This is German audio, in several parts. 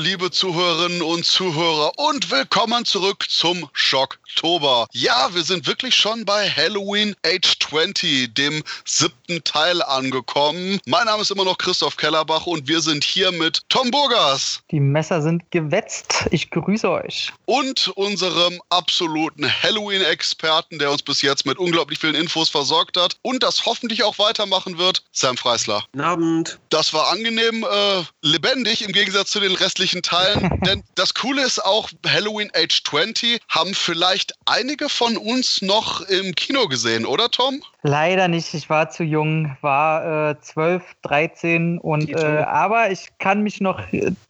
Liebe Zuhörerinnen und Zuhörer und willkommen zurück zum Schocktober. Ja, wir sind wirklich schon bei Halloween Age 20, dem siebten Teil angekommen. Mein Name ist immer noch Christoph Kellerbach und wir sind hier mit Tom Burgers. Die Messer sind gewetzt. Ich grüße euch. Und unserem absoluten Halloween-Experten, der uns bis jetzt mit unglaublich vielen Infos versorgt hat und das hoffentlich auch weitermachen wird, Sam Freisler. Guten Abend. Das war angenehm äh, lebendig im Gegensatz zu den restlichen Teilen. Denn das Coole ist auch, Halloween Age 20 haben vielleicht einige von uns noch im Kino gesehen, oder Tom? Leider nicht. Ich war zu jung, war äh, 12, 13 und äh, aber ich kann mich noch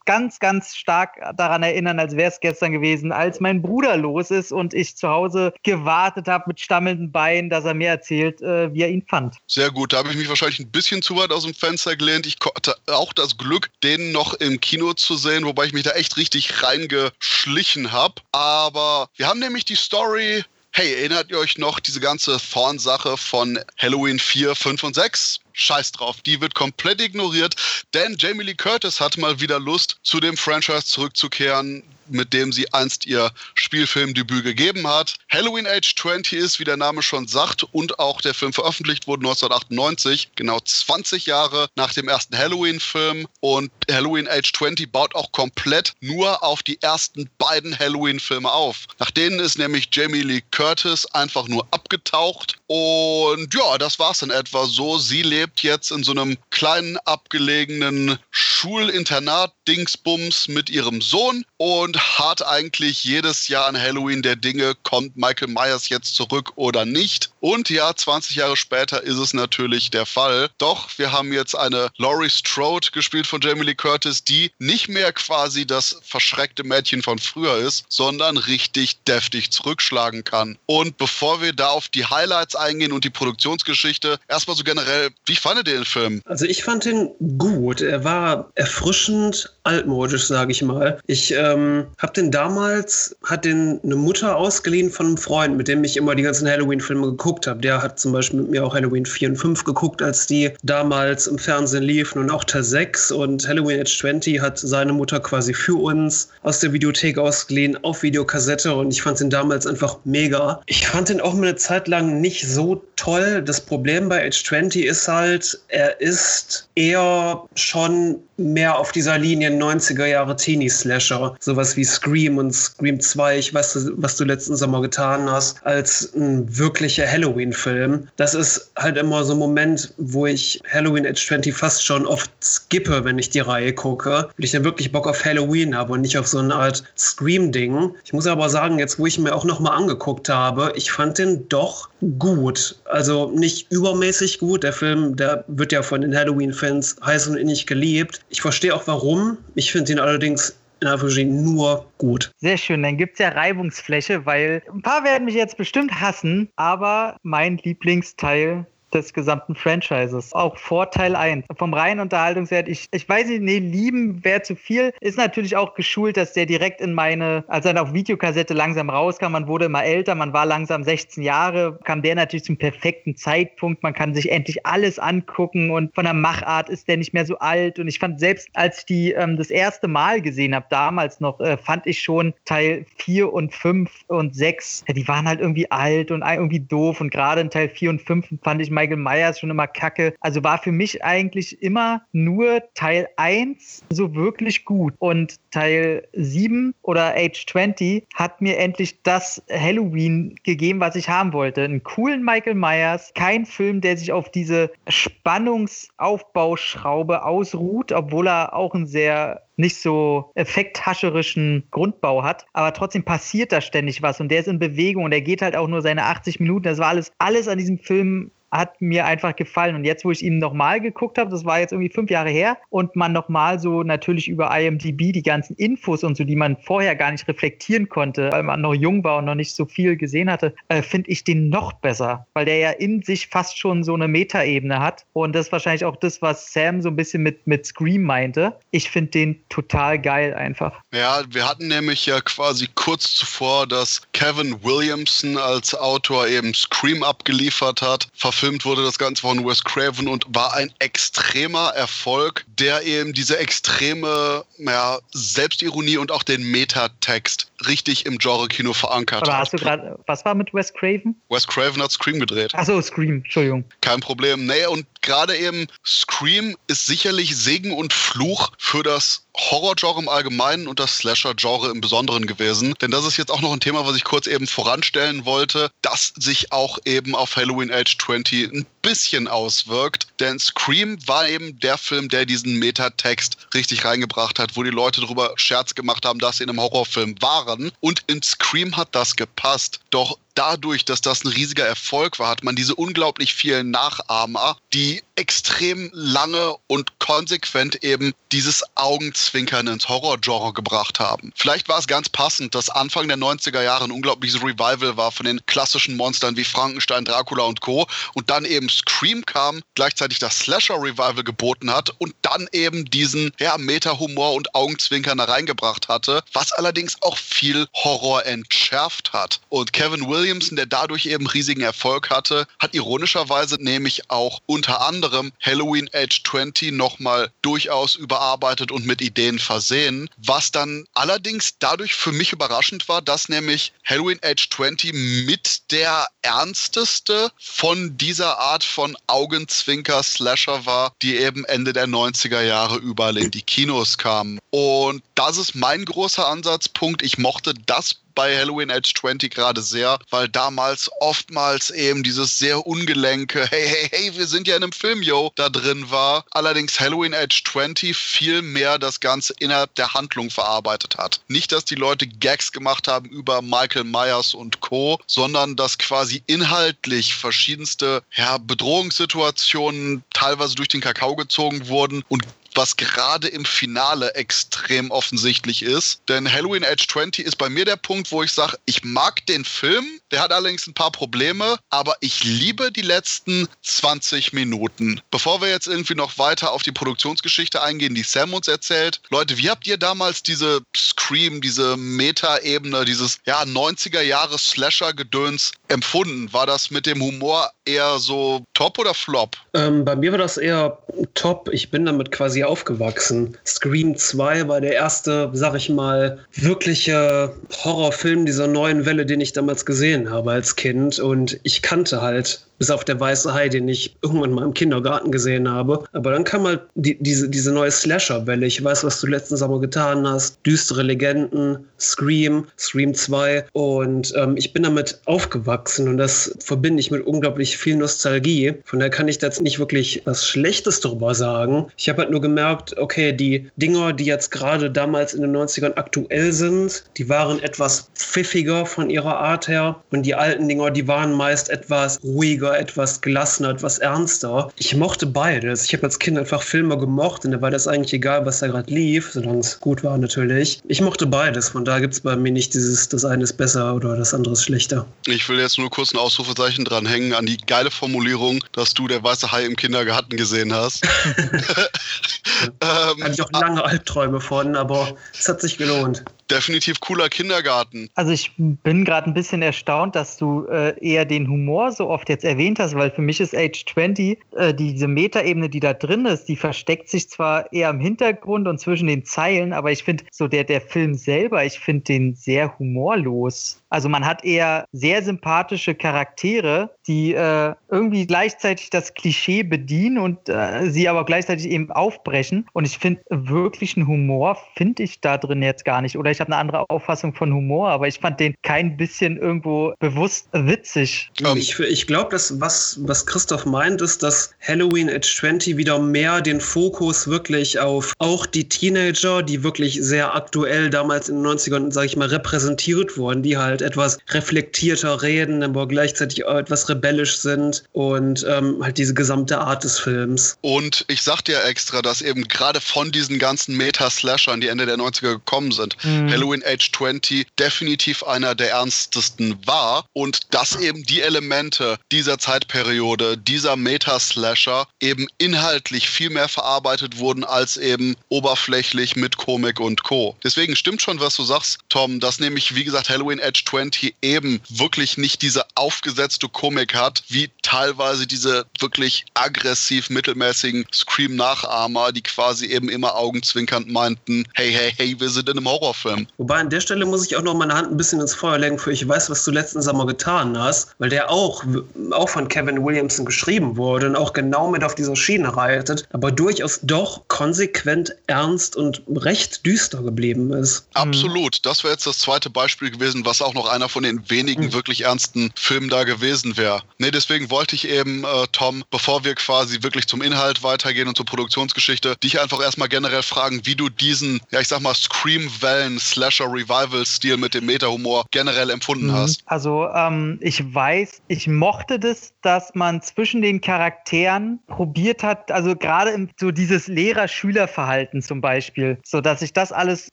ganz, ganz stark daran erinnern, als wäre es gestern gewesen, als mein Bruder los ist und ich zu Hause gewartet habe mit stammelnden Beinen, dass er mir erzählt, äh, wie er ihn fand. Sehr gut. Da habe ich mich wahrscheinlich ein bisschen zu weit aus dem Fenster gelehnt. Ich hatte auch das Glück, den noch im Kino zu sehen, wobei ich mich da echt richtig reingeschlichen habe. Aber wir haben nämlich die Story Hey, erinnert ihr euch noch diese ganze Thorn-Sache von Halloween 4, 5 und 6? Scheiß drauf, die wird komplett ignoriert, denn Jamie Lee Curtis hat mal wieder Lust, zu dem Franchise zurückzukehren, mit dem sie einst ihr Spielfilmdebüt gegeben hat. Halloween Age 20 ist, wie der Name schon sagt, und auch der Film veröffentlicht wurde 1998, genau 20 Jahre nach dem ersten Halloween-Film. Und Halloween Age 20 baut auch komplett nur auf die ersten beiden Halloween-Filme auf. Nach denen ist nämlich Jamie Lee Curtis einfach nur abgetaucht. Und ja, das war's dann etwa so. Sie lebt jetzt in so einem kleinen abgelegenen Schulinternat-Dingsbums mit ihrem Sohn und hart eigentlich jedes Jahr an Halloween der Dinge, kommt Michael Myers jetzt zurück oder nicht. Und ja, 20 Jahre später ist es natürlich der Fall. Doch wir haben jetzt eine Laurie Strode gespielt von Jamie Lee Curtis, die nicht mehr quasi das verschreckte Mädchen von früher ist, sondern richtig deftig zurückschlagen kann. Und bevor wir da auf die Highlights eingehen und die Produktionsgeschichte, erstmal so generell, wie fandet ihr den Film? Also ich fand ihn gut. Er war erfrischend altmodisch, sage ich mal. Ich ähm, habe den damals, hat den eine Mutter ausgeliehen von einem Freund, mit dem ich immer die ganzen Halloween-Filme geguckt habe. Der hat zum Beispiel mit mir auch Halloween 4 und 5 geguckt, als die damals im Fernsehen liefen und auch Teil 6 und Halloween Age 20 hat seine Mutter quasi für uns aus der Videothek ausgeliehen auf Videokassette und ich fand den damals einfach mega. Ich fand den auch mal eine Zeit lang nicht so toll. Das Problem bei Age 20 ist halt, er ist eher schon mehr auf dieser Linie 90er Jahre Teenie-Slasher. Sowas wie Scream und Scream 2, ich weiß, was du letzten Sommer getan hast, als ein wirklicher Halloween-Film. Das ist halt immer so ein Moment, wo ich Halloween Age 20 fast schon oft skippe, wenn ich die Reihe gucke, weil ich dann wirklich Bock auf Halloween habe und nicht auf so eine Art Scream-Ding. Ich muss aber sagen, jetzt wo ich mir auch nochmal angeguckt habe, ich fand den doch gut. Also nicht übermäßig gut. Der Film, der wird ja von den Halloween-Fans heiß und innig geliebt. Ich verstehe auch warum. Ich finde ihn allerdings in Anführungsstrichen nur gut. Sehr schön, dann gibt es ja Reibungsfläche, weil ein paar werden mich jetzt bestimmt hassen, aber mein Lieblingsteil des gesamten Franchises. Auch vor Teil 1. Vom reinen Unterhaltungswert, ich, ich weiß nicht, nee, lieben wäre zu viel. Ist natürlich auch geschult, dass der direkt in meine, als er auf Videokassette langsam rauskam, man wurde immer älter, man war langsam 16 Jahre, kam der natürlich zum perfekten Zeitpunkt. Man kann sich endlich alles angucken und von der Machart ist der nicht mehr so alt. Und ich fand selbst, als ich die ähm, das erste Mal gesehen habe, damals noch, äh, fand ich schon Teil 4 und 5 und 6, ja, die waren halt irgendwie alt und irgendwie doof. Und gerade in Teil 4 und 5 fand ich Michael Myers schon immer kacke. Also war für mich eigentlich immer nur Teil 1 so wirklich gut. Und Teil 7 oder Age 20 hat mir endlich das Halloween gegeben, was ich haben wollte. Einen coolen Michael Myers, kein Film, der sich auf diese Spannungsaufbauschraube ausruht, obwohl er auch ein sehr nicht so effekthascherischen Grundbau hat, aber trotzdem passiert da ständig was und der ist in Bewegung und der geht halt auch nur seine 80 Minuten. Das war alles, alles an diesem Film hat mir einfach gefallen. Und jetzt, wo ich ihn nochmal geguckt habe, das war jetzt irgendwie fünf Jahre her, und man nochmal so natürlich über IMDb die ganzen Infos und so, die man vorher gar nicht reflektieren konnte, weil man noch jung war und noch nicht so viel gesehen hatte, äh, finde ich den noch besser, weil der ja in sich fast schon so eine Metaebene hat. Und das ist wahrscheinlich auch das, was Sam so ein bisschen mit, mit Scream meinte. Ich finde den total geil einfach. Ja, wir hatten nämlich ja quasi kurz zuvor, dass Kevin Williamson als Autor eben Scream abgeliefert hat, verfilmt Verfilmt wurde das Ganze von Wes Craven und war ein extremer Erfolg, der eben diese extreme ja, Selbstironie und auch den Metatext richtig im Genre-Kino verankert Aber hat. hast du gerade, was war mit Wes Craven? Wes Craven hat Scream gedreht. Achso, Scream, Entschuldigung. Kein Problem. Nee, und gerade eben Scream ist sicherlich Segen und Fluch für das Horror-Genre im Allgemeinen und das Slasher-Genre im Besonderen gewesen. Denn das ist jetzt auch noch ein Thema, was ich kurz eben voranstellen wollte, das sich auch eben auf Halloween Age 20 ein bisschen auswirkt. Denn Scream war eben der Film, der diesen Metatext richtig reingebracht hat, wo die Leute darüber Scherz gemacht haben, dass sie in einem Horrorfilm waren. Und in Scream hat das gepasst. Doch dadurch, dass das ein riesiger Erfolg war, hat man diese unglaublich vielen Nachahmer, die extrem lange und konsequent eben dieses Augenzwinkern ins Horrorgenre gebracht haben. Vielleicht war es ganz passend, dass Anfang der 90er Jahre ein unglaubliches Revival war von den klassischen Monstern wie Frankenstein, Dracula und Co. Und dann eben Scream kam, gleichzeitig das Slasher-Revival geboten hat und dann eben diesen ja, Meta-Humor und Augenzwinkern da reingebracht hatte, was allerdings auch viel Horror entschärft hat. Und Kevin Williamson, der dadurch eben riesigen Erfolg hatte, hat ironischerweise nämlich auch unter anderem Halloween Age 20 nochmal durchaus überarbeitet und mit Ideen versehen, was dann allerdings dadurch für mich überraschend war, dass nämlich Halloween Age 20 mit der ernsteste von dieser Art von Augenzwinker-Slasher war, die eben Ende der 90er Jahre überall in die Kinos kamen. Und das ist mein großer Ansatzpunkt. Ich mochte das bei Halloween Age 20 gerade sehr, weil damals oftmals eben dieses sehr ungelenke, hey, hey, hey, wir sind ja in einem Film, yo, da drin war. Allerdings Halloween Age 20 viel mehr das Ganze innerhalb der Handlung verarbeitet hat. Nicht, dass die Leute Gags gemacht haben über Michael Myers und Co., sondern dass quasi inhaltlich verschiedenste ja, Bedrohungssituationen teilweise durch den Kakao gezogen wurden und was gerade im Finale extrem offensichtlich ist. Denn Halloween Age 20 ist bei mir der Punkt, wo ich sage, ich mag den Film, der hat allerdings ein paar Probleme, aber ich liebe die letzten 20 Minuten. Bevor wir jetzt irgendwie noch weiter auf die Produktionsgeschichte eingehen, die Sam uns erzählt, Leute, wie habt ihr damals diese Scream, diese Meta-Ebene, dieses ja, 90er Jahre Slasher-Gedöns empfunden? War das mit dem Humor eher so top oder flop? Ähm, bei mir war das eher top. Ich bin damit quasi aufgewachsen. Scream 2 war der erste, sag ich mal, wirkliche Horrorfilm dieser neuen Welle, den ich damals gesehen habe als Kind. Und ich kannte halt bis auf der weiße Hai, den ich irgendwann mal im Kindergarten gesehen habe. Aber dann kam halt die, diese, diese neue Slasher-Welle. Ich weiß, was du letzten Sommer getan hast. Düstere Legenden, Scream, Scream 2. Und ähm, ich bin damit aufgewachsen und das verbinde ich mit unglaublich viel Nostalgie. Von daher kann ich da jetzt nicht wirklich was Schlechtes drüber sagen. Ich habe halt nur gemerkt, okay, die Dinger, die jetzt gerade damals in den 90ern aktuell sind, die waren etwas pfiffiger von ihrer Art her. Und die alten Dinger, die waren meist etwas ruhiger, etwas gelassener, etwas ernster. Ich mochte beides. Ich habe als Kind einfach Filme gemocht und da war das eigentlich egal, was da gerade lief, solange es gut war natürlich. Ich mochte beides. Von daher gibt es bei mir nicht dieses, das eine ist besser oder das andere ist schlechter. Ich will jetzt nur kurz ein Ausrufezeichen dranhängen an die geile Formulierung, dass du der weiße Hai im Kindergarten gesehen hast. ähm, Hatte ich auch lange Albträume von, aber es hat sich gelohnt definitiv cooler Kindergarten. Also ich bin gerade ein bisschen erstaunt, dass du äh, eher den Humor so oft jetzt erwähnt hast, weil für mich ist Age 20, äh, diese Metaebene, die da drin ist, die versteckt sich zwar eher im Hintergrund und zwischen den Zeilen, aber ich finde so der, der Film selber, ich finde den sehr humorlos. Also man hat eher sehr sympathische Charaktere, die äh, irgendwie gleichzeitig das Klischee bedienen und äh, sie aber gleichzeitig eben aufbrechen. Und ich finde, wirklichen Humor finde ich da drin jetzt gar nicht. Oder ich habe eine andere Auffassung von Humor, aber ich fand den kein bisschen irgendwo bewusst witzig. Um, ich ich glaube, dass was, was Christoph meint, ist, dass Halloween Age 20 wieder mehr den Fokus wirklich auf auch die Teenager, die wirklich sehr aktuell damals in den 90ern, sage ich mal, repräsentiert wurden, die halt etwas reflektierter reden, aber gleichzeitig auch etwas rebellisch sind und ähm, halt diese gesamte Art des Films. Und ich sagte ja extra, dass eben gerade von diesen ganzen Meta-Slashern, die Ende der 90er gekommen sind. Mhm. Halloween Age 20 definitiv einer der ernstesten war und dass eben die Elemente dieser Zeitperiode, dieser Meta-Slasher eben inhaltlich viel mehr verarbeitet wurden als eben oberflächlich mit Komik und Co. Deswegen stimmt schon, was du sagst, Tom, dass nämlich, wie gesagt, Halloween Edge 20 eben wirklich nicht diese aufgesetzte Komik hat, wie teilweise diese wirklich aggressiv mittelmäßigen Scream-Nachahmer, die quasi eben immer augenzwinkernd meinten, hey, hey, hey, wir sind in einem Horrorfilm. Wobei an der Stelle muss ich auch noch meine Hand ein bisschen ins Feuer legen für ich weiß, was du letzten Sommer getan hast, weil der auch, auch von Kevin Williamson geschrieben wurde und auch genau mit auf dieser Schiene reitet, aber durchaus doch konsequent ernst und recht düster geblieben ist. Absolut. Das wäre jetzt das zweite Beispiel gewesen, was auch noch einer von den wenigen mhm. wirklich ernsten Filmen da gewesen wäre. Nee, deswegen wollte ich eben, äh, Tom, bevor wir quasi wirklich zum Inhalt weitergehen und zur Produktionsgeschichte, dich einfach erstmal generell fragen, wie du diesen, ja, ich sag mal, Scream-Wellen, Slasher-Revival-Stil mit dem Meta-Humor generell empfunden mhm. hast. Also, ähm, ich weiß, ich mochte das, dass man zwischen den Charakteren probiert hat, also gerade so dieses Lehrer-Schüler-Verhalten zum Beispiel, so dass sich das alles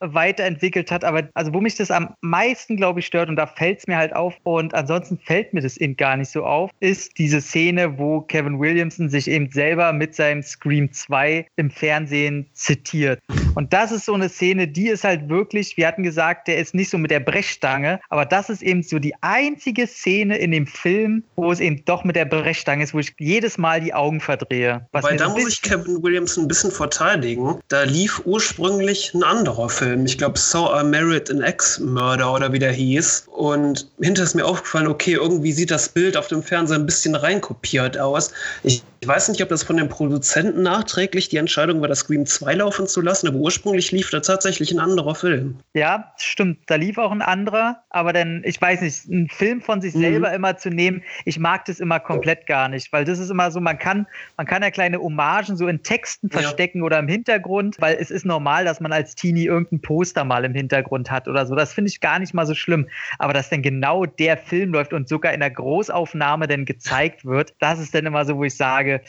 weiterentwickelt hat. Aber also, wo mich das am meisten, glaube ich, stört, und da fällt es mir halt auf, und ansonsten fällt mir das eben gar nicht so auf, ist diese Szene, wo Kevin Williamson sich eben selber mit seinem Scream 2 im Fernsehen zitiert. Und das ist so eine Szene, die ist halt wirklich, wir hatten gesagt, der ist nicht so mit der Brechstange, aber das ist eben so die einzige Szene in dem Film, wo es eben doch mit der Brechstange ist, wo ich jedes Mal die Augen verdrehe. Weil da muss ich Kevin Williamson ein bisschen verteidigen. Da lief ursprünglich ein anderer Film. Ich glaube, So I Married an Ex-Murder oder wie der hieß. Und hinter ist mir aufgefallen, okay, irgendwie sieht das Bild auf dem Fernseher ein bisschen reinkopiert aus. Ich ich weiß nicht, ob das von den Produzenten nachträglich die Entscheidung war, das Scream 2 laufen zu lassen, aber ursprünglich lief da tatsächlich ein anderer Film. Ja, stimmt. Da lief auch ein anderer, aber dann, ich weiß nicht, einen Film von sich mhm. selber immer zu nehmen, ich mag das immer komplett gar nicht, weil das ist immer so, man kann, man kann ja kleine Hommagen so in Texten verstecken ja. oder im Hintergrund, weil es ist normal, dass man als Teenie irgendein Poster mal im Hintergrund hat oder so. Das finde ich gar nicht mal so schlimm. Aber dass dann genau der Film läuft und sogar in der Großaufnahme dann gezeigt wird, das ist dann immer so, wo ich sage,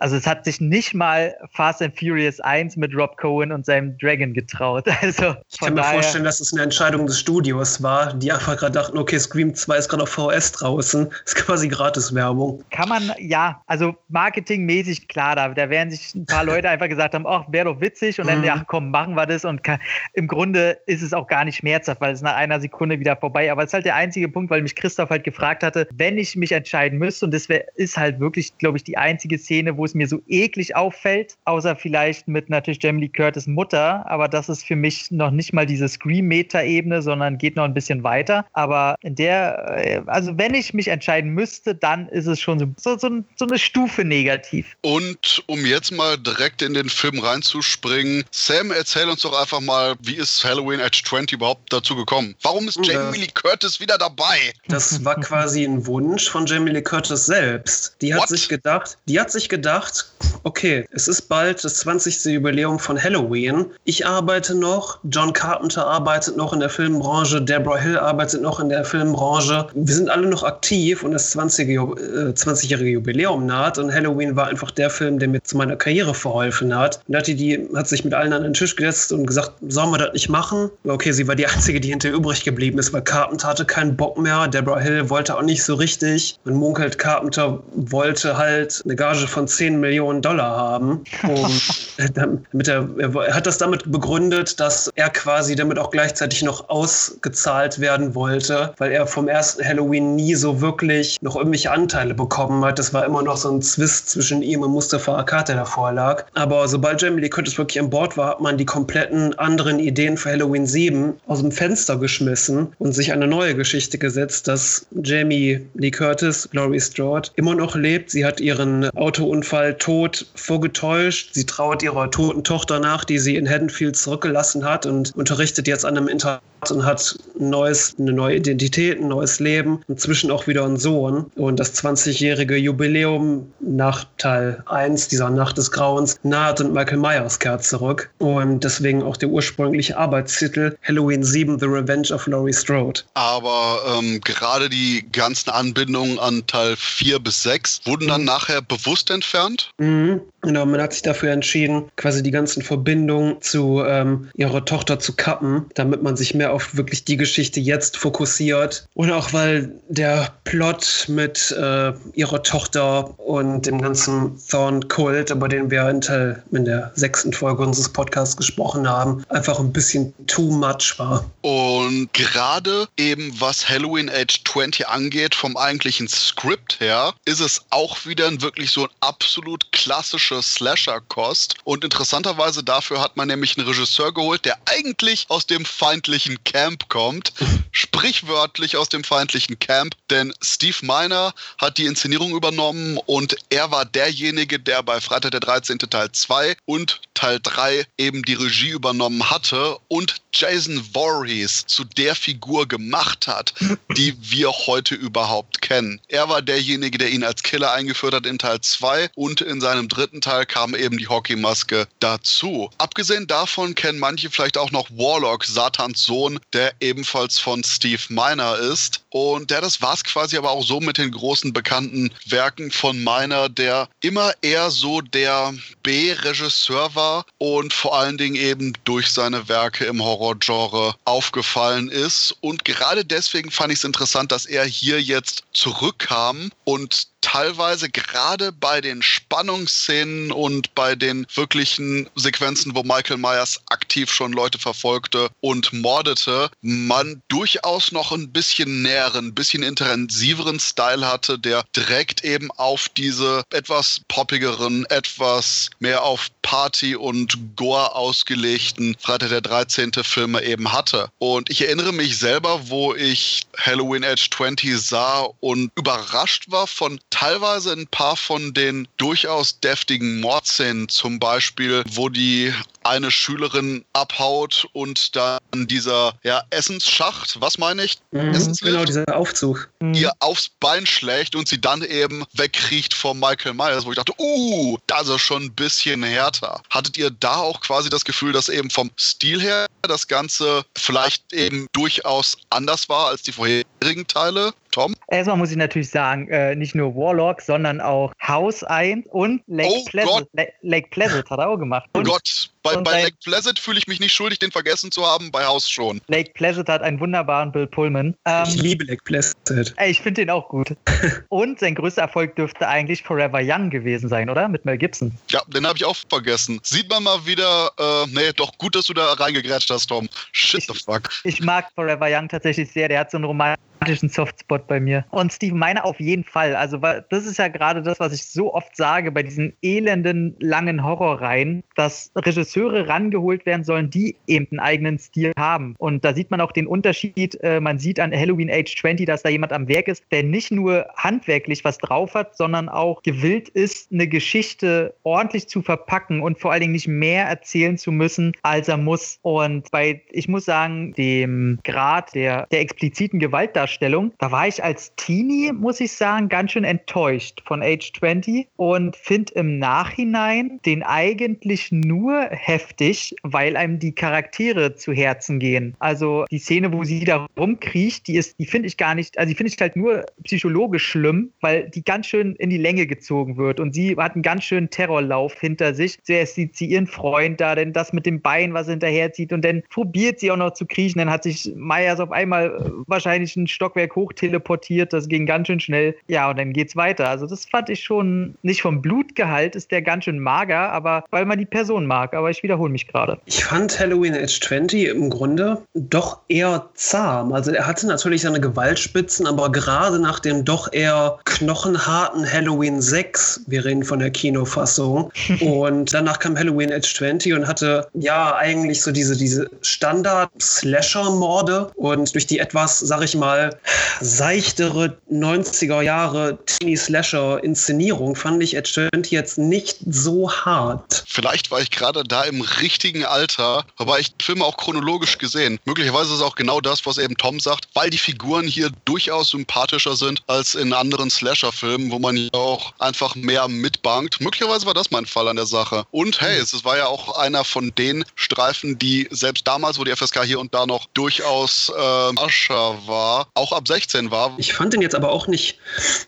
also es hat sich nicht mal Fast and Furious 1 mit Rob Cohen und seinem Dragon getraut. Also ich kann mir vorstellen, dass es eine Entscheidung des Studios war, die einfach gerade dachten, okay, Scream 2 ist gerade auf VS draußen. Ist quasi Gratis-Werbung. Kann man, ja, also marketingmäßig klar, da, da werden sich ein paar Leute einfach gesagt haben, ach, wäre doch witzig und dann, mhm. ja, komm, machen wir das und kann, im Grunde ist es auch gar nicht schmerzhaft, weil es nach einer Sekunde wieder vorbei. Aber es ist halt der einzige Punkt, weil mich Christoph halt gefragt hatte, wenn ich mich entscheiden müsste und das wär, ist halt wirklich, glaube ich, die einzige einzige Szene, wo es mir so eklig auffällt, außer vielleicht mit natürlich Jamie Lee Curtis Mutter, aber das ist für mich noch nicht mal diese Scream-Meta-Ebene, sondern geht noch ein bisschen weiter. Aber in der, äh, also wenn ich mich entscheiden müsste, dann ist es schon so, so, so eine Stufe negativ. Und um jetzt mal direkt in den Film reinzuspringen, Sam, erzähl uns doch einfach mal, wie ist Halloween Edge 20 überhaupt dazu gekommen? Warum ist Jamie Lee Curtis wieder dabei? Das war quasi ein Wunsch von Jamie Lee Curtis selbst. Die hat What? sich gedacht, die hat hat sich gedacht, okay, es ist bald das 20. Jubiläum von Halloween. Ich arbeite noch, John Carpenter arbeitet noch in der Filmbranche, Deborah Hill arbeitet noch in der Filmbranche. Wir sind alle noch aktiv und das 20-jährige 20 Jubiläum naht und Halloween war einfach der Film, der mir zu meiner Karriere verholfen hat. Und hat die, hat sich mit allen an den Tisch gesetzt und gesagt, sollen wir das nicht machen? Okay, sie war die Einzige, die hinterher übrig geblieben ist, weil Carpenter hatte keinen Bock mehr, Deborah Hill wollte auch nicht so richtig. Man munkelt, Carpenter wollte halt eine Gage von 10 Millionen Dollar haben. damit er, er hat das damit begründet, dass er quasi damit auch gleichzeitig noch ausgezahlt werden wollte, weil er vom ersten Halloween nie so wirklich noch irgendwelche Anteile bekommen hat. Das war immer noch so ein Zwist zwischen ihm und Mustafa Akate, der davor lag. Aber sobald Jamie Lee Curtis wirklich an Bord war, hat man die kompletten anderen Ideen für Halloween 7 aus dem Fenster geschmissen und sich eine neue Geschichte gesetzt, dass Jamie Lee Curtis, Laurie Strode, immer noch lebt. Sie hat ihren Autounfall tot vorgetäuscht. Sie trauert ihrer toten Tochter nach, die sie in Haddonfield zurückgelassen hat und unterrichtet jetzt an einem Internat und hat ein neues, eine neue Identität, ein neues Leben, inzwischen auch wieder einen Sohn. Und das 20-jährige Jubiläum nach Teil 1 dieser Nacht des Grauens naht und Michael Myers kehrt zurück. Und deswegen auch der ursprüngliche Arbeitstitel Halloween 7 The Revenge of Laurie Strode. Aber ähm, gerade die ganzen Anbindungen an Teil 4 bis 6 wurden dann nachher bewusst entfernt? Mhm. Genau, man hat sich dafür entschieden, quasi die ganzen Verbindungen zu ähm, ihrer Tochter zu kappen, damit man sich mehr auf wirklich die Geschichte jetzt fokussiert. Und auch weil der Plot mit äh, ihrer Tochter und dem ganzen Thorn-Kult, über den wir in, Teil, in der sechsten Folge unseres Podcasts gesprochen haben, einfach ein bisschen too much war. Und gerade eben was Halloween Age 20 angeht, vom eigentlichen Skript her, ist es auch wieder wirklich so ein absolut klassisches klassische Slasher-Kost. Und interessanterweise dafür hat man nämlich einen Regisseur geholt, der eigentlich aus dem feindlichen Camp kommt. Sprichwörtlich aus dem feindlichen Camp. Denn Steve Miner hat die Inszenierung übernommen und er war derjenige, der bei Freitag der 13. Teil 2 und Teil 3 eben die Regie übernommen hatte und Jason Voorhees zu der Figur gemacht hat, die wir heute überhaupt kennen. Er war derjenige, der ihn als Killer eingeführt hat in Teil 2 und in seinem dritten Teil kam eben die Hockeymaske dazu. Abgesehen davon kennen manche vielleicht auch noch Warlock, Satans Sohn, der ebenfalls von Steve Miner ist. Und der, das war es quasi aber auch so mit den großen bekannten Werken von Miner, der immer eher so der B-Regisseur war und vor allen Dingen eben durch seine Werke im Horrorgenre aufgefallen ist. Und gerade deswegen fand ich es interessant, dass er hier jetzt zurückkam und teilweise gerade bei den Spannungsszenen und bei den wirklichen Sequenzen, wo Michael Myers aktiv schon Leute verfolgte und mordete, man durchaus noch ein bisschen näheren, ein bisschen intensiveren Style hatte, der direkt eben auf diese etwas poppigeren, etwas mehr auf Party und Gore ausgelegten Freitag der 13. Filme eben hatte. Und ich erinnere mich selber, wo ich Halloween Edge 20 sah und überrascht war von teilweise ein paar von den durchaus deftigen Mordszenen, zum Beispiel, wo die eine Schülerin abhaut und dann dieser ja, Essensschacht, was meine ich? Mhm, genau, dieser Aufzug. Mhm. Ihr aufs Bein schlägt und sie dann eben wegkriecht vor Michael Myers, wo ich dachte, uh, das ist schon ein bisschen härter. Hattet ihr da auch quasi das Gefühl, dass eben vom Stil her das Ganze vielleicht eben durchaus anders war als die vorherigen Teile? Tom? Erstmal muss ich natürlich sagen, äh, nicht nur Warlock, sondern auch House 1 und Lake oh Pleasant. Lake Pleasant hat er auch gemacht. Und, oh Gott, bei, bei Lake Pleasant fühle ich mich nicht schuldig, den vergessen zu haben, bei House schon. Lake Pleasant hat einen wunderbaren Bill Pullman. Ähm, ich liebe Lake Pleasant. Ich finde den auch gut. und sein größter Erfolg dürfte eigentlich Forever Young gewesen sein, oder? Mit Mel Gibson. Ja, den habe ich auch vergessen. Sieht man mal wieder, äh, nee, doch gut, dass du da reingegrätscht hast, Tom. Shit ich, the fuck. Ich mag Forever Young tatsächlich sehr. Der hat so einen romantischen Softspot bei mir. Und Steve Miner auf jeden Fall. Also, das ist ja gerade das, was ich so oft sage bei diesen elenden, langen Horrorreihen, dass Regisseure rangeholt werden sollen, die eben einen eigenen Stil haben. Und da sieht man auch den Unterschied. Äh, man sieht an Halloween Age 20, dass da jemand am Werk ist, der nicht nur handwerklich was drauf hat, sondern auch gewillt ist, eine Geschichte ordentlich zu verpacken und vor allen Dingen nicht mehr erzählen zu müssen, als er muss. Und bei, ich muss sagen, dem Grad der, der expliziten Gewaltdarstellung, da war ich als Teenie, muss ich sagen, ganz schön enttäuscht von Age 20 und finde im Nachhinein den eigentlich nur heftig, weil einem die Charaktere zu Herzen gehen. Also die Szene, wo sie da rumkriecht, die ist, die finde ich gar nicht, also die finde ich halt nur psychologisch schlimm, weil die ganz schön in die Länge gezogen wird und sie hat einen ganz schönen Terrorlauf hinter sich. Zuerst sieht sie ihren Freund da, denn das mit dem Bein, was hinterherzieht und dann probiert sie auch noch zu kriechen, dann hat sich Meyers auf einmal äh, wahrscheinlich ein Stockwerk hoch teleportiert, das ging ganz schön schnell. Ja, und dann geht's weiter. Also das fand ich schon, nicht vom Blutgehalt ist der ganz schön mager, aber weil man die Person mag, aber ich wiederhole mich gerade. Ich fand Halloween Age 20 im Grunde doch eher zahm. Also er hatte natürlich seine Gewaltspitzen, aber gerade nach dem doch eher knochenharten Halloween 6, wir reden von der Kinofassung, und danach kam Halloween Age 20 und hatte ja eigentlich so diese, diese Standard-Slasher-Morde und durch die etwas, sag ich mal, seichtere 90er Jahre Teenie-Slasher-Inszenierung fand ich Edge 20 jetzt nicht so hart. Vielleicht war ich gerade da im richtigen Alter, aber ich Filme auch chronologisch gesehen. Möglicherweise ist es auch genau das, was eben Tom sagt, weil die Figuren hier durchaus sympathischer sind als in anderen Slasher-Filmen, wo man ja auch einfach mehr mitbankt. Möglicherweise war das mein Fall an der Sache. Und hey, es war ja auch einer von den Streifen, die selbst damals, wo die FSK hier und da noch durchaus äh, Ascher war, auch ab 16 war. Ich fand den jetzt aber auch nicht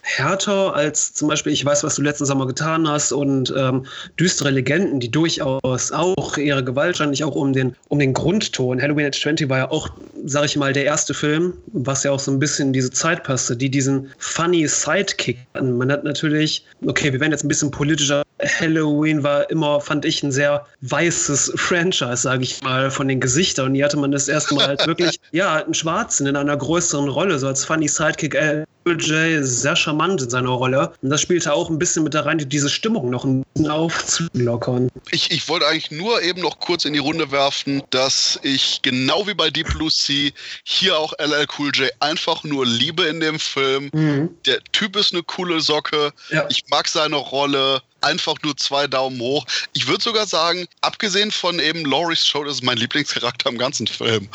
härter als zum Beispiel Ich weiß, was du letzten Sommer getan hast und ähm, düstere Legenden, die durchaus auch ihre Gewalt stand, nicht auch um den, um den Grundton. Halloween Age 20 war ja auch, sag ich mal, der erste Film, was ja auch so ein bisschen in diese Zeit passte, die diesen funny Sidekick hatten. Man hat natürlich, okay, wir werden jetzt ein bisschen politischer. Halloween war immer, fand ich, ein sehr weißes Franchise, sage ich mal, von den Gesichtern. Und hier hatte man das erste Mal halt wirklich, ja, einen Schwarzen in einer größeren Rolle, so als funny Sidekick. Äh, Jay sehr charmant in seiner Rolle. Und das spielte auch ein bisschen mit da rein, diese Stimmung noch ein bisschen aufzulockern. Ich, ich wollte eigentlich nur eben noch kurz in die Runde werfen, dass ich genau wie bei Deep Blue Sea hier auch LL Cool J einfach nur liebe in dem Film. Mhm. Der Typ ist eine coole Socke. Ja. Ich mag seine Rolle einfach nur zwei Daumen hoch. Ich würde sogar sagen, abgesehen von eben Laurie's Show, das ist mein Lieblingscharakter im ganzen Film.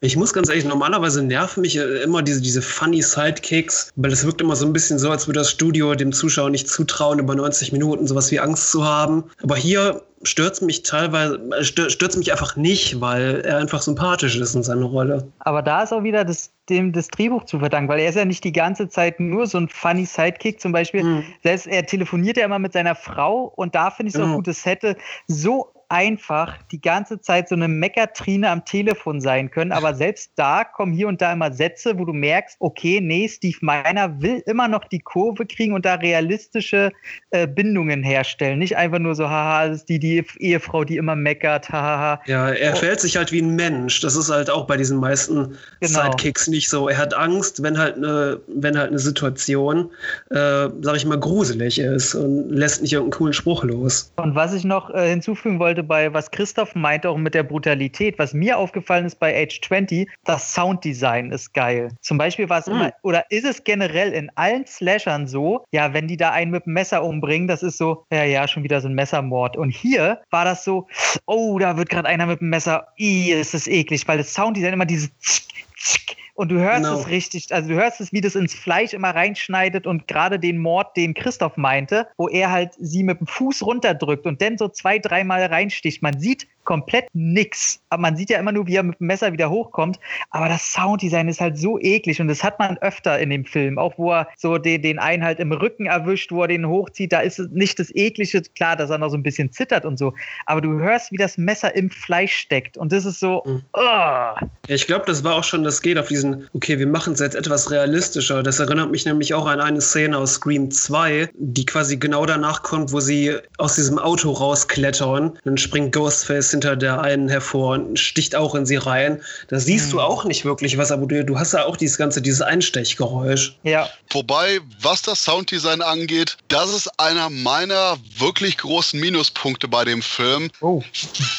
Ich muss ganz ehrlich, normalerweise nerven mich immer diese, diese funny Sidekicks, weil es wirkt immer so ein bisschen so, als würde das Studio dem Zuschauer nicht zutrauen, über 90 Minuten sowas wie Angst zu haben. Aber hier stört mich teilweise, stört mich einfach nicht, weil er einfach sympathisch ist in seiner Rolle. Aber da ist auch wieder das, dem das Drehbuch zu verdanken, weil er ist ja nicht die ganze Zeit nur so ein funny Sidekick zum Beispiel. Mhm. Selbst er telefoniert ja immer mit seiner Frau und da finde ich es mhm. auch gut, es hätte so einfach die ganze Zeit so eine Meckertrine am Telefon sein können. Aber selbst da kommen hier und da immer Sätze, wo du merkst, okay, nee, Steve Miner will immer noch die Kurve kriegen und da realistische äh, Bindungen herstellen. Nicht einfach nur so, haha, das ist die, die Ehefrau, die immer meckert, haha. Ja, er oh. fällt sich halt wie ein Mensch. Das ist halt auch bei diesen meisten genau. Sidekicks nicht so. Er hat Angst, wenn halt eine, wenn halt eine Situation, äh, sag ich mal, gruselig ist und lässt nicht irgendeinen coolen Spruch los. Und was ich noch äh, hinzufügen wollte, wollte bei, was Christoph meinte, auch mit der Brutalität. Was mir aufgefallen ist bei Age 20, das Sounddesign ist geil. Zum Beispiel war es mhm. immer, oder ist es generell in allen Slashern so, ja, wenn die da einen mit dem Messer umbringen, das ist so, ja, ja, schon wieder so ein Messermord. Und hier war das so, oh, da wird gerade einer mit dem Messer, ih, ist das eklig, weil das Sounddesign immer diese und du hörst genau. es richtig, also du hörst es, wie das ins Fleisch immer reinschneidet und gerade den Mord, den Christoph meinte, wo er halt sie mit dem Fuß runterdrückt und dann so zwei, dreimal reinsticht. Man sieht komplett nix. Aber man sieht ja immer nur, wie er mit dem Messer wieder hochkommt. Aber das Sounddesign ist halt so eklig und das hat man öfter in dem Film. Auch wo er so den, den einen halt im Rücken erwischt, wo er den hochzieht. Da ist es nicht das Eklige. Klar, dass er noch so ein bisschen zittert und so. Aber du hörst, wie das Messer im Fleisch steckt. Und das ist so. Oh. Ich glaube, das war auch schon, das geht auf diesen, okay, wir machen es jetzt etwas realistischer. Das erinnert mich nämlich auch an eine Szene aus Scream 2, die quasi genau danach kommt, wo sie aus diesem Auto rausklettern. Dann springt Ghostface hinter der einen hervor und sticht auch in sie rein. Da siehst hm. du auch nicht wirklich was, aber du, du hast ja auch dieses ganze, dieses Einstechgeräusch. Ja. Wobei, was das Sounddesign angeht, das ist einer meiner wirklich großen Minuspunkte bei dem Film. Oh.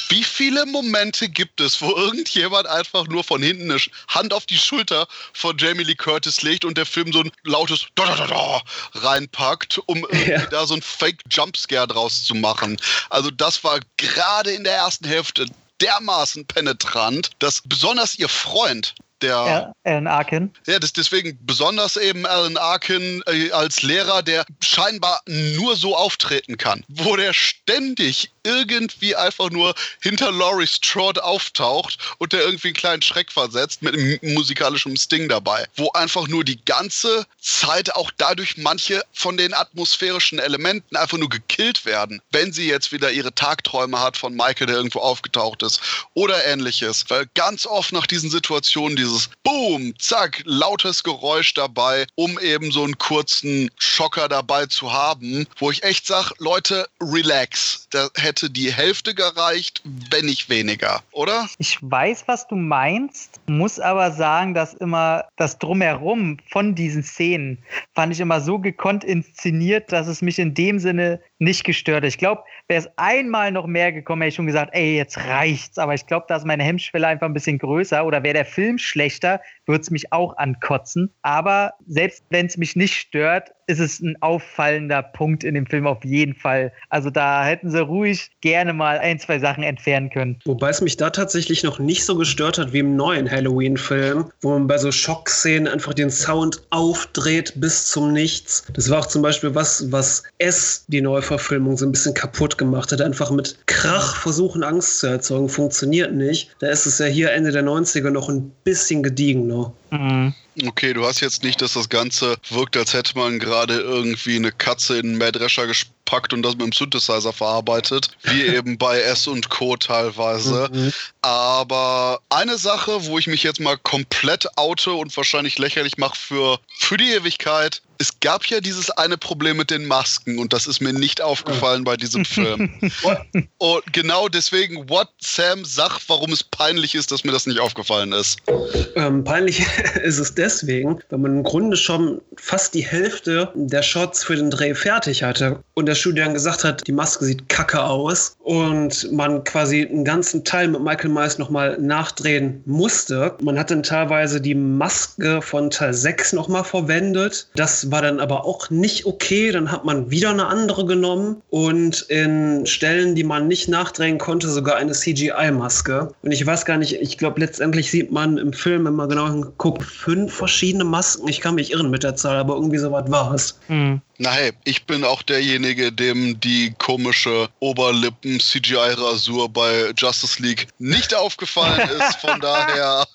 Wie viele Momente gibt es, wo irgendjemand einfach nur von hinten eine Hand auf die Schulter von Jamie Lee Curtis legt und der Film so ein lautes da, da, da, da reinpackt, um ja. da so ein Fake Jumpscare draus zu machen. Also das war gerade in der ersten Hälfte dermaßen penetrant, dass besonders ihr Freund der Alan Arkin. Ja, das, deswegen besonders eben Alan Arkin äh, als Lehrer, der scheinbar nur so auftreten kann, wo der ständig irgendwie einfach nur hinter Laurie Strode auftaucht und der irgendwie einen kleinen Schreck versetzt mit einem musikalischen Sting dabei, wo einfach nur die ganze Zeit auch dadurch manche von den atmosphärischen Elementen einfach nur gekillt werden, wenn sie jetzt wieder ihre Tagträume hat von Michael, der irgendwo aufgetaucht ist oder ähnliches, weil ganz oft nach diesen Situationen dieses Boom, zack, lautes Geräusch dabei, um eben so einen kurzen Schocker dabei zu haben, wo ich echt sage, Leute, relax. Da hätte die Hälfte gereicht, wenn nicht weniger, oder? Ich weiß, was du meinst, muss aber sagen, dass immer das Drumherum von diesen Szenen fand ich immer so gekonnt inszeniert, dass es mich in dem Sinne nicht gestört. Ich glaube, wäre es einmal noch mehr gekommen, hätte ich schon gesagt, ey, jetzt reicht's. Aber ich glaube, da ist meine Hemmschwelle einfach ein bisschen größer. Oder wäre der Film schlecht schlechter, würde es mich auch ankotzen. Aber selbst wenn es mich nicht stört, ist es ein auffallender Punkt in dem Film auf jeden Fall. Also da hätten sie ruhig gerne mal ein, zwei Sachen entfernen können. Wobei es mich da tatsächlich noch nicht so gestört hat wie im neuen Halloween-Film, wo man bei so Schockszenen einfach den Sound aufdreht bis zum Nichts. Das war auch zum Beispiel was, was S, die Neuverfilmung, so ein bisschen kaputt gemacht hat. Einfach mit Krach versuchen, Angst zu erzeugen. Funktioniert nicht. Da ist es ja hier Ende der 90er noch ein bisschen gediegener. Mhm. Okay, du hast jetzt nicht, dass das Ganze wirkt, als hätte man gerade irgendwie eine Katze in einen Mähdrescher gepackt und das mit dem Synthesizer verarbeitet, wie eben bei S und Co. teilweise. Mhm. Aber eine Sache, wo ich mich jetzt mal komplett oute und wahrscheinlich lächerlich mache für, für die Ewigkeit, es gab ja dieses eine Problem mit den Masken und das ist mir nicht aufgefallen bei diesem Film. und genau deswegen, what Sam sagt, warum es peinlich ist, dass mir das nicht aufgefallen ist. Ähm, peinlich ist es deswegen, weil man im Grunde schon fast die Hälfte der Shots für den Dreh fertig hatte und der Studio dann gesagt hat, die Maske sieht kacke aus und man quasi einen ganzen Teil mit Michael Myers nochmal nachdrehen musste. Man hat dann teilweise die Maske von Teil 6 nochmal verwendet. Das war dann aber auch nicht okay. Dann hat man wieder eine andere genommen und in Stellen, die man nicht nachdrehen konnte, sogar eine CGI-Maske. Und ich weiß gar nicht, ich glaube, letztendlich sieht man im Film, wenn man genau hinguckt, fünf verschiedene Masken. Ich kann mich irren mit der Zahl, aber irgendwie so was war es. Mhm. Na hey, ich bin auch derjenige, dem die komische Oberlippen-CGI-Rasur bei Justice League nicht aufgefallen ist. Von daher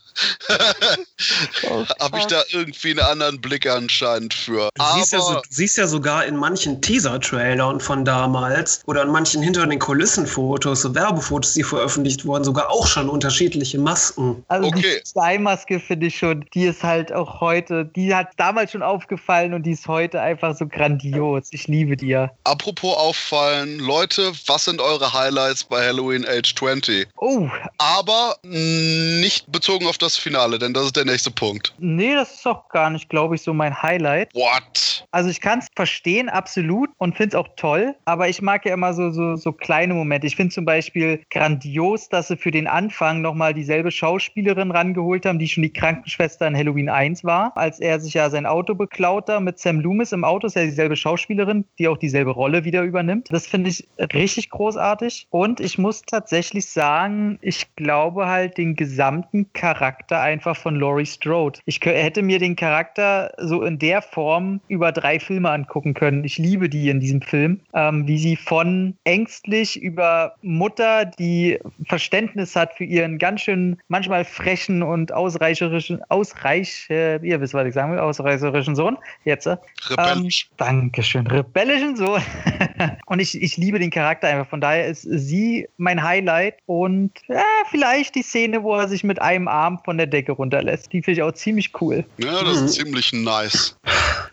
Oh, habe ich da irgendwie einen anderen Blick anscheinend für. Du siehst, ja so, siehst ja sogar in manchen Teaser-Trailern von damals oder in manchen hinter den Kulissen-Fotos, so Werbefotos, die veröffentlicht wurden, sogar auch schon unterschiedliche Masken. Also Okay. die Sky-Maske finde ich schon, die ist halt auch heute, die hat damals schon aufgefallen und die ist heute einfach so grandios. Ich liebe die ja. apropos auffallen, Leute, was sind eure Highlights bei Halloween Age 20? Oh, Aber mh, nicht bezogen auf das Finale, denn das ist der nächste Punkt. nee, das ist auch gar nicht, glaube ich, so mein Highlight. What? Also ich kann es verstehen, absolut, und finde es auch toll, aber ich mag ja immer so, so, so kleine Momente. Ich finde zum Beispiel grandios, dass sie für den Anfang nochmal dieselbe Schauspielerin rangeholt haben, die schon die Krankenschwester in Halloween 1 war, als er sich ja sein Auto beklaut hat mit Sam Loomis im Auto, ist ja dieselbe Schauspielerin, die auch dieselbe Rolle wieder übernimmt. Das finde ich richtig großartig und ich muss tatsächlich sagen, ich glaube halt den gesamten Charakter einfach von Laurie Strode. Ich hätte mir den Charakter so in der Form über drei Filme angucken können. Ich liebe die in diesem Film, ähm, wie sie von ängstlich über Mutter, die Verständnis hat für ihren ganz schön manchmal frechen und ausreicherischen, ausreich, äh, ihr wisst, was ich sagen will, ausreicherischen Sohn, jetzt, äh, Rebellisch. ähm, Dankeschön. Rebellischen Sohn. und ich, ich liebe den Charakter einfach. Von daher ist sie mein Highlight. Und ja, vielleicht die Szene, wo er sich mit einem Arm von der Decke runterlässt. Die finde ich auch ziemlich cool. ja, das Mhm. ist ziemlich nice.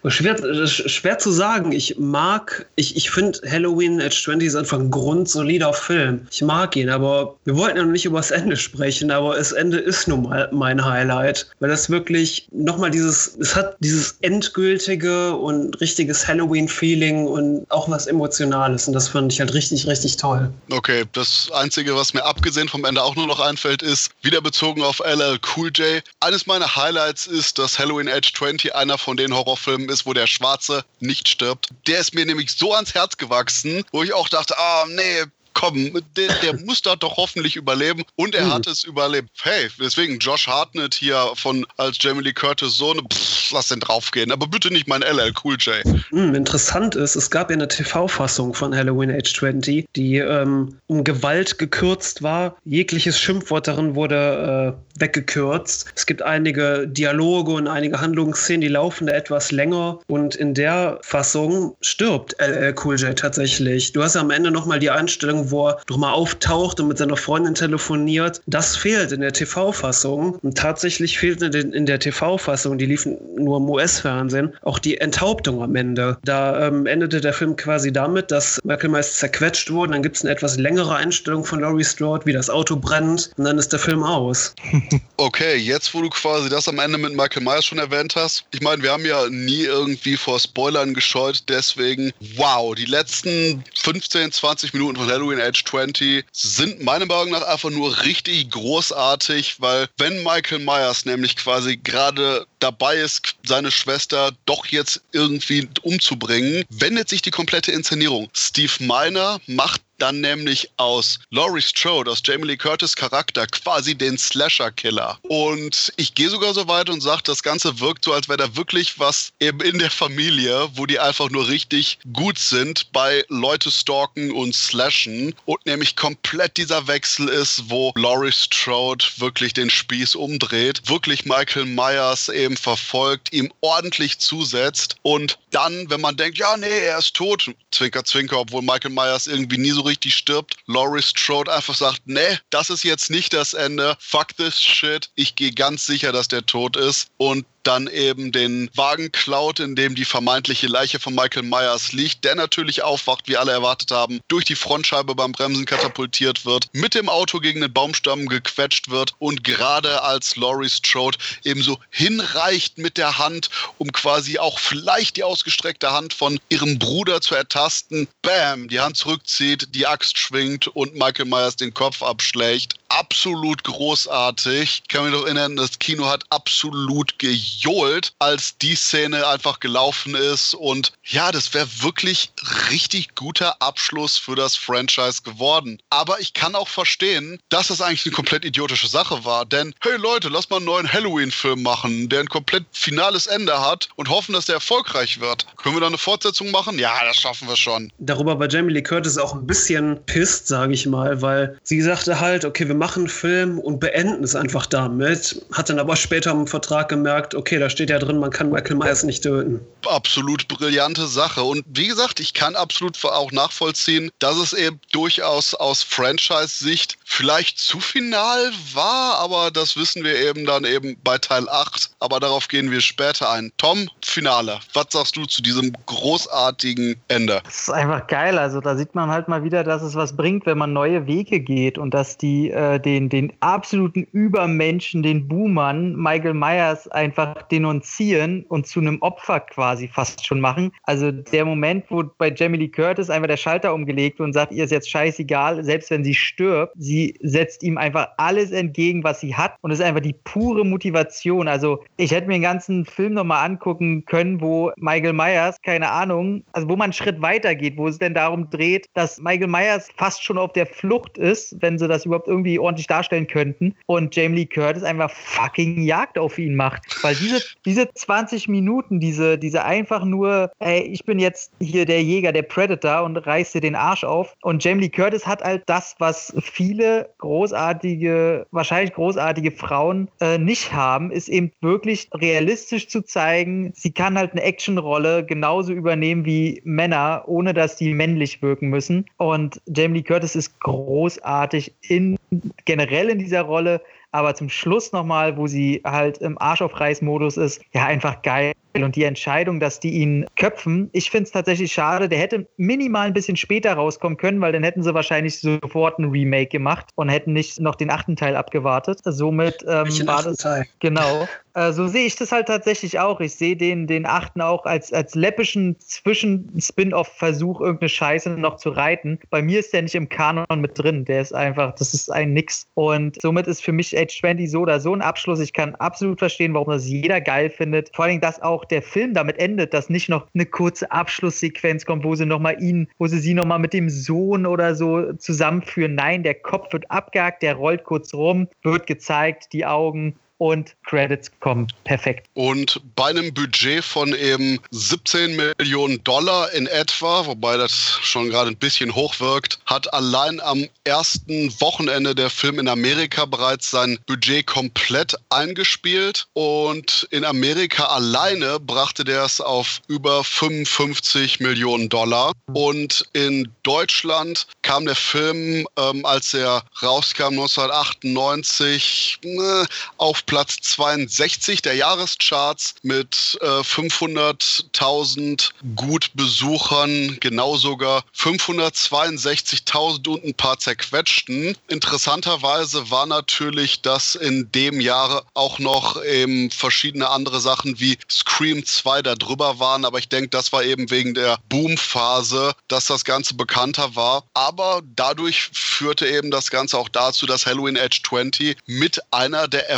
Schwer, schwer zu sagen. Ich mag, ich, ich finde Halloween Age 20 ist einfach ein grundsolider Film. Ich mag ihn, aber wir wollten ja noch nicht über das Ende sprechen, aber das Ende ist nun mal mein Highlight, weil das wirklich nochmal dieses, es hat dieses endgültige und richtiges Halloween-Feeling und auch was Emotionales und das fand ich halt richtig, richtig toll. Okay, das Einzige, was mir abgesehen vom Ende auch nur noch einfällt, ist, wieder bezogen auf LL Cool J. Eines meiner Highlights ist, dass Halloween Age 20 einer von den Horrorfilmen ist, wo der Schwarze nicht stirbt. Der ist mir nämlich so ans Herz gewachsen, wo ich auch dachte, ah, nee, komm, der, der muss da doch hoffentlich überleben. Und er Mhm. hat es überlebt. Hey, deswegen Josh Hartnett hier von als Jamie Lee Curtis Sohn, pff, lass den draufgehen. Aber bitte nicht mein LL Cool J. Hm, interessant ist, es gab ja eine TV-Fassung von Halloween Age 20, die ähm, um Gewalt gekürzt war. Jegliches Schimpfwort darin wurde äh, weggekürzt. Es gibt einige Dialoge und einige Handlungsszenen, die laufen da etwas länger. Und in der Fassung stirbt LL Cool J tatsächlich. Du hast ja am Ende nochmal die Einstellung, wo er doch mal auftaucht und mit seiner Freundin telefoniert. Das fehlt in der TV-Fassung. Und tatsächlich fehlt in der TV-Fassung, die liefen nur im US-Fernsehen, auch die Enthauptung am Ende. Da ähm, endete der Film quasi damit, dass Michael Myers zerquetscht wurde. Dann gibt es eine etwas längere Einstellung von Laurie Strode, wie das Auto brennt. Und dann ist der Film aus. Okay, jetzt wo du quasi das am Ende mit Michael Myers schon erwähnt hast, ich meine, wir haben ja nie irgendwie vor Spoilern gescheut, deswegen, wow, die letzten 15, 20 Minuten von Halloween Age 20 sind meiner Meinung nach einfach nur richtig großartig, weil wenn Michael Myers nämlich quasi gerade dabei ist, seine Schwester doch jetzt irgendwie umzubringen, wendet sich die komplette Inszenierung. Steve Miner macht dann nämlich aus Laurie Strode, aus Jamie Lee Curtis Charakter, quasi den Slasher-Killer. Und ich gehe sogar so weit und sage, das Ganze wirkt so, als wäre da wirklich was eben in der Familie, wo die einfach nur richtig gut sind bei Leute stalken und slashen. Und nämlich komplett dieser Wechsel ist, wo Laurie Strode wirklich den Spieß umdreht, wirklich Michael Myers eben verfolgt, ihm ordentlich zusetzt und dann, wenn man denkt, ja, nee, er ist tot, Zwinker, Zwinker, obwohl Michael Myers irgendwie nie so richtig stirbt, Laurie Strode einfach sagt, nee, das ist jetzt nicht das Ende, fuck this shit, ich gehe ganz sicher, dass der tot ist. Und dann eben den Wagen klaut, in dem die vermeintliche Leiche von Michael Myers liegt, der natürlich aufwacht, wie alle erwartet haben, durch die Frontscheibe beim Bremsen katapultiert wird, mit dem Auto gegen den Baumstamm gequetscht wird und gerade als Laurie Strode ebenso hinreicht mit der Hand, um quasi auch vielleicht die ausgestreckte Hand von ihrem Bruder zu ertasten, bam, die Hand zurückzieht, die Axt schwingt und Michael Myers den Kopf abschlägt absolut großartig. Ich kann mich noch erinnern, das Kino hat absolut gejohlt, als die Szene einfach gelaufen ist. Und ja, das wäre wirklich richtig guter Abschluss für das Franchise geworden. Aber ich kann auch verstehen, dass das eigentlich eine komplett idiotische Sache war. Denn, hey Leute, lass mal einen neuen Halloween-Film machen, der ein komplett finales Ende hat und hoffen, dass der erfolgreich wird. Können wir da eine Fortsetzung machen? Ja, das schaffen wir schon. Darüber war Jamie Lee Curtis auch ein bisschen pisst, sage ich mal, weil sie sagte halt, okay, wir machen Film und beenden es einfach damit. Hat dann aber später im Vertrag gemerkt, okay, da steht ja drin, man kann Michael Myers nicht töten. Absolut brillante Sache. Und wie gesagt, ich kann absolut auch nachvollziehen, dass es eben durchaus aus Franchise-Sicht vielleicht zu final war, aber das wissen wir eben dann eben bei Teil 8. Aber darauf gehen wir später ein. Tom, Finale. Was sagst du zu diesem großartigen Ende? Das ist einfach geil. Also da sieht man halt mal wieder, dass es was bringt, wenn man neue Wege geht und dass die äh, den, den absoluten Übermenschen, den Boomern, Michael Myers einfach denunzieren und zu einem Opfer quasi fast schon machen. Also der Moment, wo bei Jamie Lee Curtis einfach der Schalter umgelegt und sagt, ihr ist jetzt scheißegal, selbst wenn sie stirbt, sie setzt ihm einfach alles entgegen, was sie hat und es ist einfach die pure Motivation. Also ich hätte mir den ganzen Film nochmal angucken können, wo Michael Myers, keine Ahnung, also wo man einen Schritt weiter geht, wo es denn darum dreht, dass Michael Myers fast schon auf der Flucht ist, wenn sie das überhaupt irgendwie ordentlich darstellen könnten und Jamie Lee Curtis einfach fucking Jagd auf ihn macht. Weil diese, diese 20 Minuten, diese, diese einfach nur, ey, ich bin jetzt hier der Jäger, der Predator und reiß dir den Arsch auf. Und Jamie Lee Curtis hat halt das, was viele großartige, wahrscheinlich großartige Frauen äh, nicht haben, ist eben wirklich realistisch zu zeigen, sie kann halt eine Actionrolle genauso übernehmen wie Männer, ohne dass die männlich wirken müssen. Und Jamie Lee Curtis ist großartig in generell in dieser Rolle, aber zum Schluss nochmal, wo sie halt im Arsch auf Reis-Modus ist, ja, einfach geil. Und die Entscheidung, dass die ihn köpfen, ich finde es tatsächlich schade. Der hätte minimal ein bisschen später rauskommen können, weil dann hätten sie wahrscheinlich sofort ein Remake gemacht und hätten nicht noch den achten Teil abgewartet. Somit ähm, war das. Teil? Genau. Äh, so sehe ich das halt tatsächlich auch. Ich sehe den, den achten auch als, als läppischen Zwischen-Spin-Off-Versuch, irgendeine Scheiße noch zu reiten. Bei mir ist der nicht im Kanon mit drin. Der ist einfach, das ist ein Nix. Und somit ist für mich Age 20 so oder so ein Abschluss. Ich kann absolut verstehen, warum das jeder geil findet. Vor allem, dass auch der Film damit endet, dass nicht noch eine kurze Abschlusssequenz kommt, wo sie nochmal ihn, wo sie sie nochmal mit dem Sohn oder so zusammenführen. Nein, der Kopf wird abgehakt, der rollt kurz rum, wird gezeigt, die Augen und Credits kommen. Perfekt. Und bei einem Budget von eben 17 Millionen Dollar in etwa, wobei das schon gerade ein bisschen hoch wirkt, hat allein am ersten Wochenende der Film in Amerika bereits sein Budget komplett eingespielt. Und in Amerika alleine brachte der es auf über 55 Millionen Dollar. Und in Deutschland kam der Film, ähm, als er rauskam 1998, äh, auf Platz 62 der Jahrescharts mit äh, 500.000 gut Besuchern, genau sogar 562.000 und ein paar zerquetschten. Interessanterweise war natürlich, dass in dem Jahr auch noch eben verschiedene andere Sachen wie Scream 2 da drüber waren, aber ich denke, das war eben wegen der Boomphase, dass das Ganze bekannter war. Aber dadurch führte eben das Ganze auch dazu, dass Halloween Age 20 mit einer der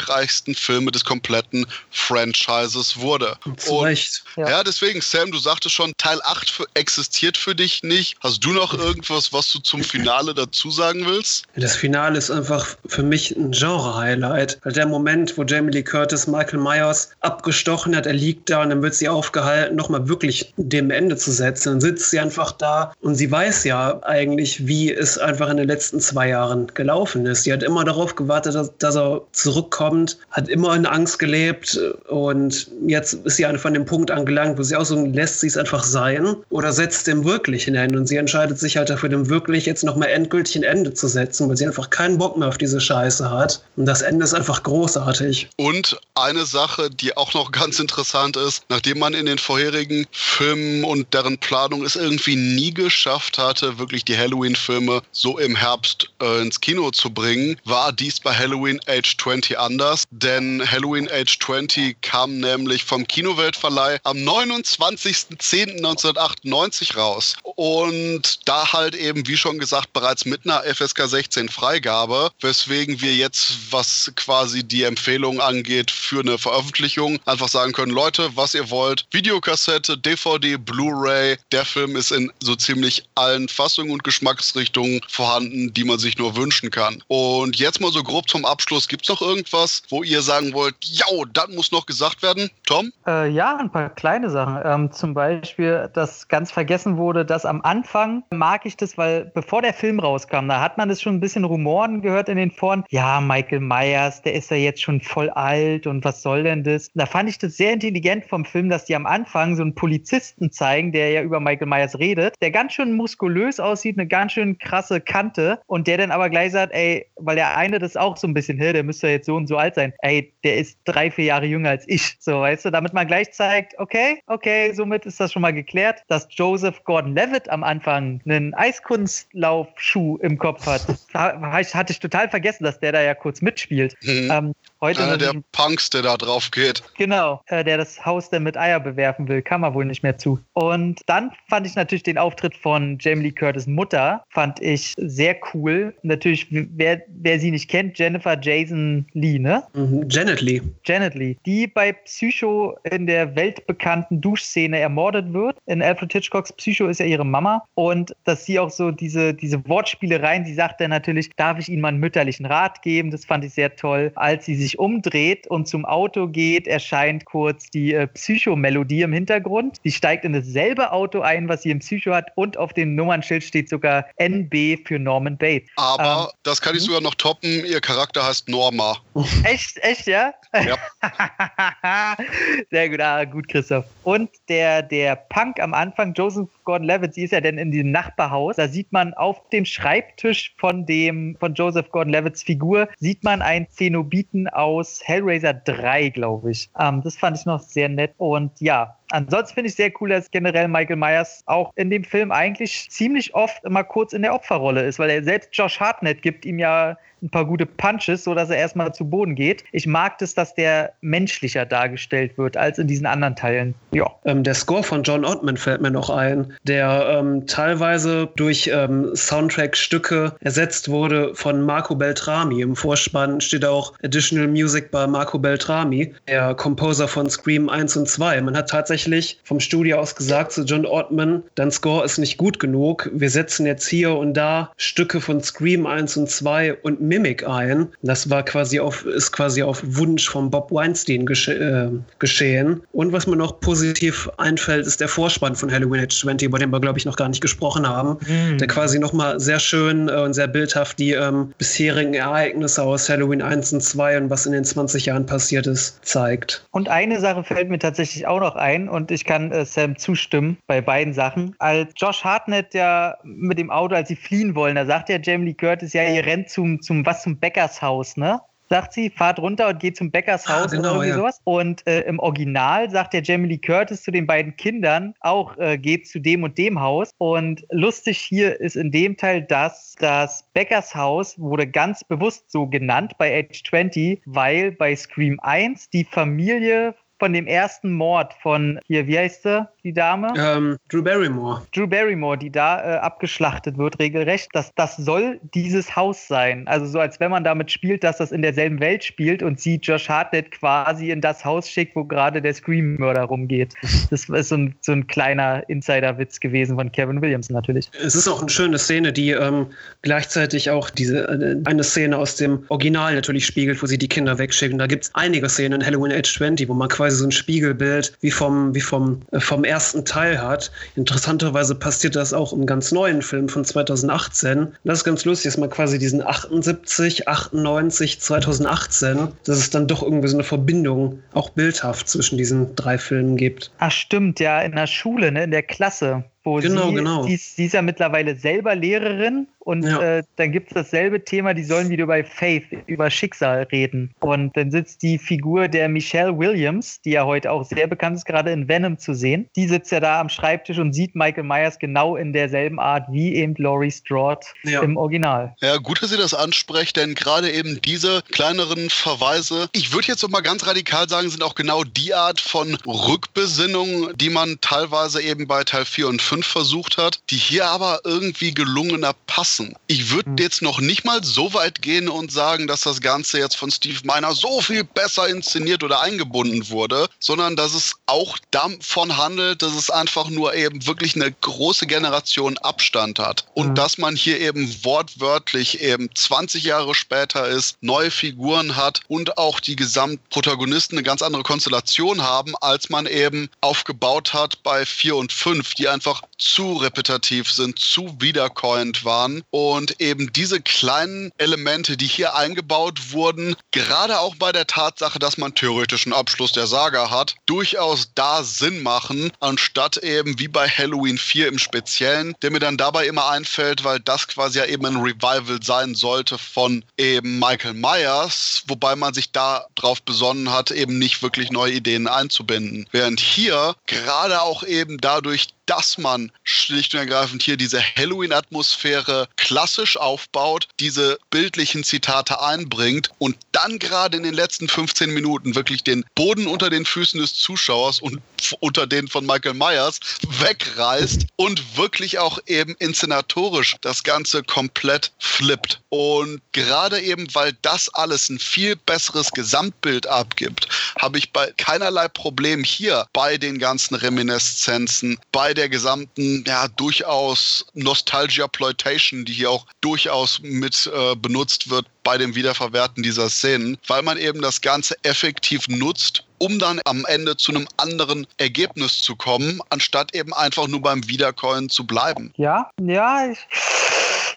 erfolgreichsten Filme des kompletten Franchises wurde. Zu Recht. Ja. ja, deswegen, Sam, du sagtest schon, Teil 8 für, existiert für dich nicht. Hast du noch irgendwas, was du zum Finale dazu sagen willst? Das Finale ist einfach für mich ein Genre-Highlight. Der Moment, wo Jamie Lee Curtis Michael Myers abgestochen hat, er liegt da und dann wird sie aufgehalten, nochmal wirklich dem Ende zu setzen. Dann sitzt sie einfach da und sie weiß ja eigentlich, wie es einfach in den letzten zwei Jahren gelaufen ist. Sie hat immer darauf gewartet, dass, dass er zurückkommt, hat immer in Angst gelebt und jetzt ist sie einfach an dem Punkt angelangt, wo sie auch so lässt sie es einfach sein oder setzt dem wirklich hinein und sie entscheidet sich halt dafür, dem wirklich jetzt nochmal endgültig ein Ende zu setzen, weil sie einfach keinen Bock mehr auf diese Scheiße hat. Und das Ende ist einfach großartig. Und eine Sache, die auch noch ganz interessant ist, nachdem man in den vorherigen Filmen und deren Planung es irgendwie nie geschafft hatte, wirklich die Halloween-Filme so im Herbst äh, ins Kino zu bringen, war dies bei Halloween Age 20 anders. Denn Halloween Age 20 kam nämlich vom Kinoweltverleih am 29.10.1998 raus. Und da halt eben, wie schon gesagt, bereits mit einer FSK 16 Freigabe, weswegen wir jetzt, was quasi die Empfehlung angeht, für eine Veröffentlichung einfach sagen können, Leute, was ihr wollt, Videokassette, DVD, Blu-ray, der Film ist in so ziemlich allen Fassungen und Geschmacksrichtungen vorhanden, die man sich nur wünschen kann. Und jetzt mal so grob zum Abschluss, gibt es noch irgendwas, wo ihr sagen wollt, ja, das muss noch gesagt werden? Tom? Äh, ja, ein paar kleine Sachen. Ähm, zum Beispiel, dass ganz vergessen wurde, dass am Anfang mag ich das, weil bevor der Film rauskam, da hat man es schon ein bisschen Rumoren gehört in den Foren. Ja, Michael Myers, der ist ja jetzt schon voll alt und was soll denn das? Da fand ich das sehr intelligent vom Film, dass die am Anfang so einen Polizisten zeigen, der ja über Michael Myers redet, der ganz schön muskulös aussieht, eine ganz schön krasse Kante und der dann aber gleich sagt, ey, weil der eine das auch so ein bisschen, hey, der müsste jetzt so und so alt sein. Ey, der ist drei, vier Jahre jünger als ich. So, weißt du, damit man gleich zeigt, okay, okay, somit ist das schon mal geklärt, dass Joseph Gordon-Levitt am Anfang einen Eiskunstlaufschuh im Kopf hat. hatte ich total vergessen, dass der da ja kurz mitspielt. Mhm. Ähm, Heute Einer der Punks, der da drauf geht. Genau, äh, der das Haus dann mit Eier bewerfen will, kam er wohl nicht mehr zu. Und dann fand ich natürlich den Auftritt von Jamie Lee Curtis Mutter, fand ich sehr cool. Natürlich, wer, wer sie nicht kennt, Jennifer Jason Lee, ne? Mhm, Janet Lee. Janet Lee, die bei Psycho in der weltbekannten Duschszene ermordet wird. In Alfred Hitchcocks Psycho ist ja ihre Mama. Und dass sie auch so diese, diese Wortspielereien, sie sagt dann natürlich, darf ich Ihnen mal einen mütterlichen Rat geben? Das fand ich sehr toll, als sie sich sich umdreht und zum Auto geht, erscheint kurz die äh, Psycho-Melodie im Hintergrund. Sie steigt in dasselbe Auto ein, was sie im Psycho hat und auf dem Nummernschild steht sogar NB für Norman Bates. Aber ähm, das kann ich hm? sogar noch toppen. Ihr Charakter heißt Norma. Echt, echt, ja? Ja. Sehr gut, ah, gut, Christoph. Und der, der Punk am Anfang, Joseph Gordon-Levitt, sie ist ja denn in diesem Nachbarhaus. Da sieht man auf dem Schreibtisch von dem, von Joseph Gordon-Levitts Figur, sieht man einen Zenobiten aus Hellraiser 3, glaube ich. Ähm, das fand ich noch sehr nett. Und ja, Ansonsten finde ich sehr cool, dass generell Michael Myers auch in dem Film eigentlich ziemlich oft immer kurz in der Opferrolle ist, weil er selbst Josh Hartnett gibt ihm ja ein paar gute Punches, sodass er erstmal zu Boden geht. Ich mag das, dass der menschlicher dargestellt wird als in diesen anderen Teilen. Ja. Ähm, der Score von John Ottman fällt mir noch ein, der ähm, teilweise durch ähm, Soundtrack-Stücke ersetzt wurde von Marco Beltrami. Im Vorspann steht auch Additional Music bei Marco Beltrami, der Composer von Scream 1 und 2. Man hat tatsächlich vom Studio aus gesagt zu John Ottman, dein Score ist nicht gut genug. Wir setzen jetzt hier und da Stücke von Scream 1 und 2 und Mimic ein. Das war quasi auf, ist quasi auf Wunsch von Bob Weinstein gesche äh, geschehen. Und was mir noch positiv einfällt, ist der Vorspann von Halloween Age 20, über den wir, glaube ich, noch gar nicht gesprochen haben. Mhm. Der quasi nochmal sehr schön äh, und sehr bildhaft die ähm, bisherigen Ereignisse aus Halloween 1 und 2 und was in den 20 Jahren passiert ist, zeigt. Und eine Sache fällt mir tatsächlich auch noch ein und ich kann äh, Sam zustimmen bei beiden Sachen. Als Josh Hartnett ja mit dem Auto, als sie fliehen wollen, da sagt ja Jamie Lee Curtis, ja, ihr rennt zum, zum was zum Bäckershaus, ne? sagt sie, fahrt runter und geht zum Bäckershaus Ah, genau, oder irgendwie ja. sowas. Und äh, im Original sagt der Jamie Lee Curtis zu den beiden Kindern auch, äh, geht zu dem und dem Haus. Und lustig hier ist in dem Teil, dass das Bäckershaus wurde ganz bewusst so genannt bei Age 20, weil bei Scream 1 die Familie von dem ersten Mord von hier, wie heißt sie, die Dame? Ähm, Drew Barrymore. Drew Barrymore, die da äh, abgeschlachtet wird, regelrecht, das, das soll dieses Haus sein. Also so, als wenn man damit spielt, dass das in derselben Welt spielt und sie Josh Hartnett quasi in das Haus schickt, wo gerade der Scream-Mörder rumgeht. Das ist so ein, so ein kleiner Insider-Witz gewesen von Kevin Williams natürlich. Es ist auch eine schöne Szene, die ähm, gleichzeitig auch diese äh, eine Szene aus dem Original natürlich spiegelt, wo sie die Kinder wegschicken. Da gibt es einige Szenen in Halloween Age 20, wo man quasi so ein Spiegelbild wie vom, wie vom, äh, vom ersten Teil hat. Interessanterweise passiert das auch im ganz neuen Film von 2018. Das ist ganz lustig, dass man quasi diesen 78, 98, 2018, dass es dann doch irgendwie so eine Verbindung, auch bildhaft, zwischen diesen drei Filmen gibt. Ach stimmt, ja, in der Schule, ne, in der Klasse. Wo Genau, sie, genau. Sie, ist- sie ist ja mittlerweile selber Lehrerin und Ja. äh, dann gibt es dasselbe Thema, die sollen wieder über Faith, über Schicksal reden. Und dann sitzt die Figur der Michelle Williams, die ja heute auch sehr bekannt ist, gerade in Venom zu sehen. Die sitzt ja da am Schreibtisch und sieht Michael Myers genau in derselben Art wie eben Laurie Strode Ja. im Original. Ja, gut, dass Sie das ansprechen, denn gerade eben diese kleineren Verweise, ich würde jetzt noch mal ganz radikal sagen, sind auch genau die Art von Rückbesinnung, die man teilweise eben bei Teil 4 und 5 versucht hat, die hier aber irgendwie gelungener passen. Ich würde Hm. jetzt noch nicht mal so weit gehen und sagen, dass das Ganze jetzt von Steve Miner so viel besser inszeniert oder eingebunden wurde, sondern dass es auch davon handelt, dass es einfach nur eben wirklich eine große Generation Abstand hat. Und Mhm. dass man hier eben wortwörtlich eben 20 Jahre später ist, neue Figuren hat und auch die Gesamtprotagonisten eine ganz andere Konstellation haben, als man eben aufgebaut hat bei 4 und 5, die einfach zu repetitiv sind, zu wiederkäuend waren und eben diese kleinen Elemente, die hier eingebaut wurden, gerade auch bei der Tatsache, dass man theoretisch einen Abschluss der Saga hat, durchaus da Sinn machen, anstatt eben wie bei Halloween 4 im Speziellen, der mir dann dabei immer einfällt, weil das quasi ja eben ein Revival sein sollte von eben Michael Myers, wobei man sich da drauf besonnen hat, eben nicht wirklich neue Ideen einzubinden. Während hier gerade auch eben dadurch, dass man schlicht und ergreifend hier diese Halloween-Atmosphäre klassisch aufbaut, diese bildlichen Zitate einbringt und dann gerade in den letzten 15 Minuten wirklich den Boden unter den Füßen des Zuschauers und unter den von Michael Myers wegreißt und wirklich auch eben inszenatorisch das Ganze komplett flippt. Und gerade eben, weil das alles ein viel besseres Gesamtbild abgibt, habe ich bei keinerlei Problem hier bei den ganzen Reminiszenzen, bei der gesamten, ja, durchaus Nostalgia-Ploitation, die hier auch durchaus mit äh, benutzt wird bei dem Wiederverwerten dieser Szenen, weil man eben das Ganze effektiv nutzt, um dann am Ende zu einem anderen Ergebnis zu kommen, anstatt eben einfach nur beim Wiederkäuen zu bleiben. Ja, ja, ich,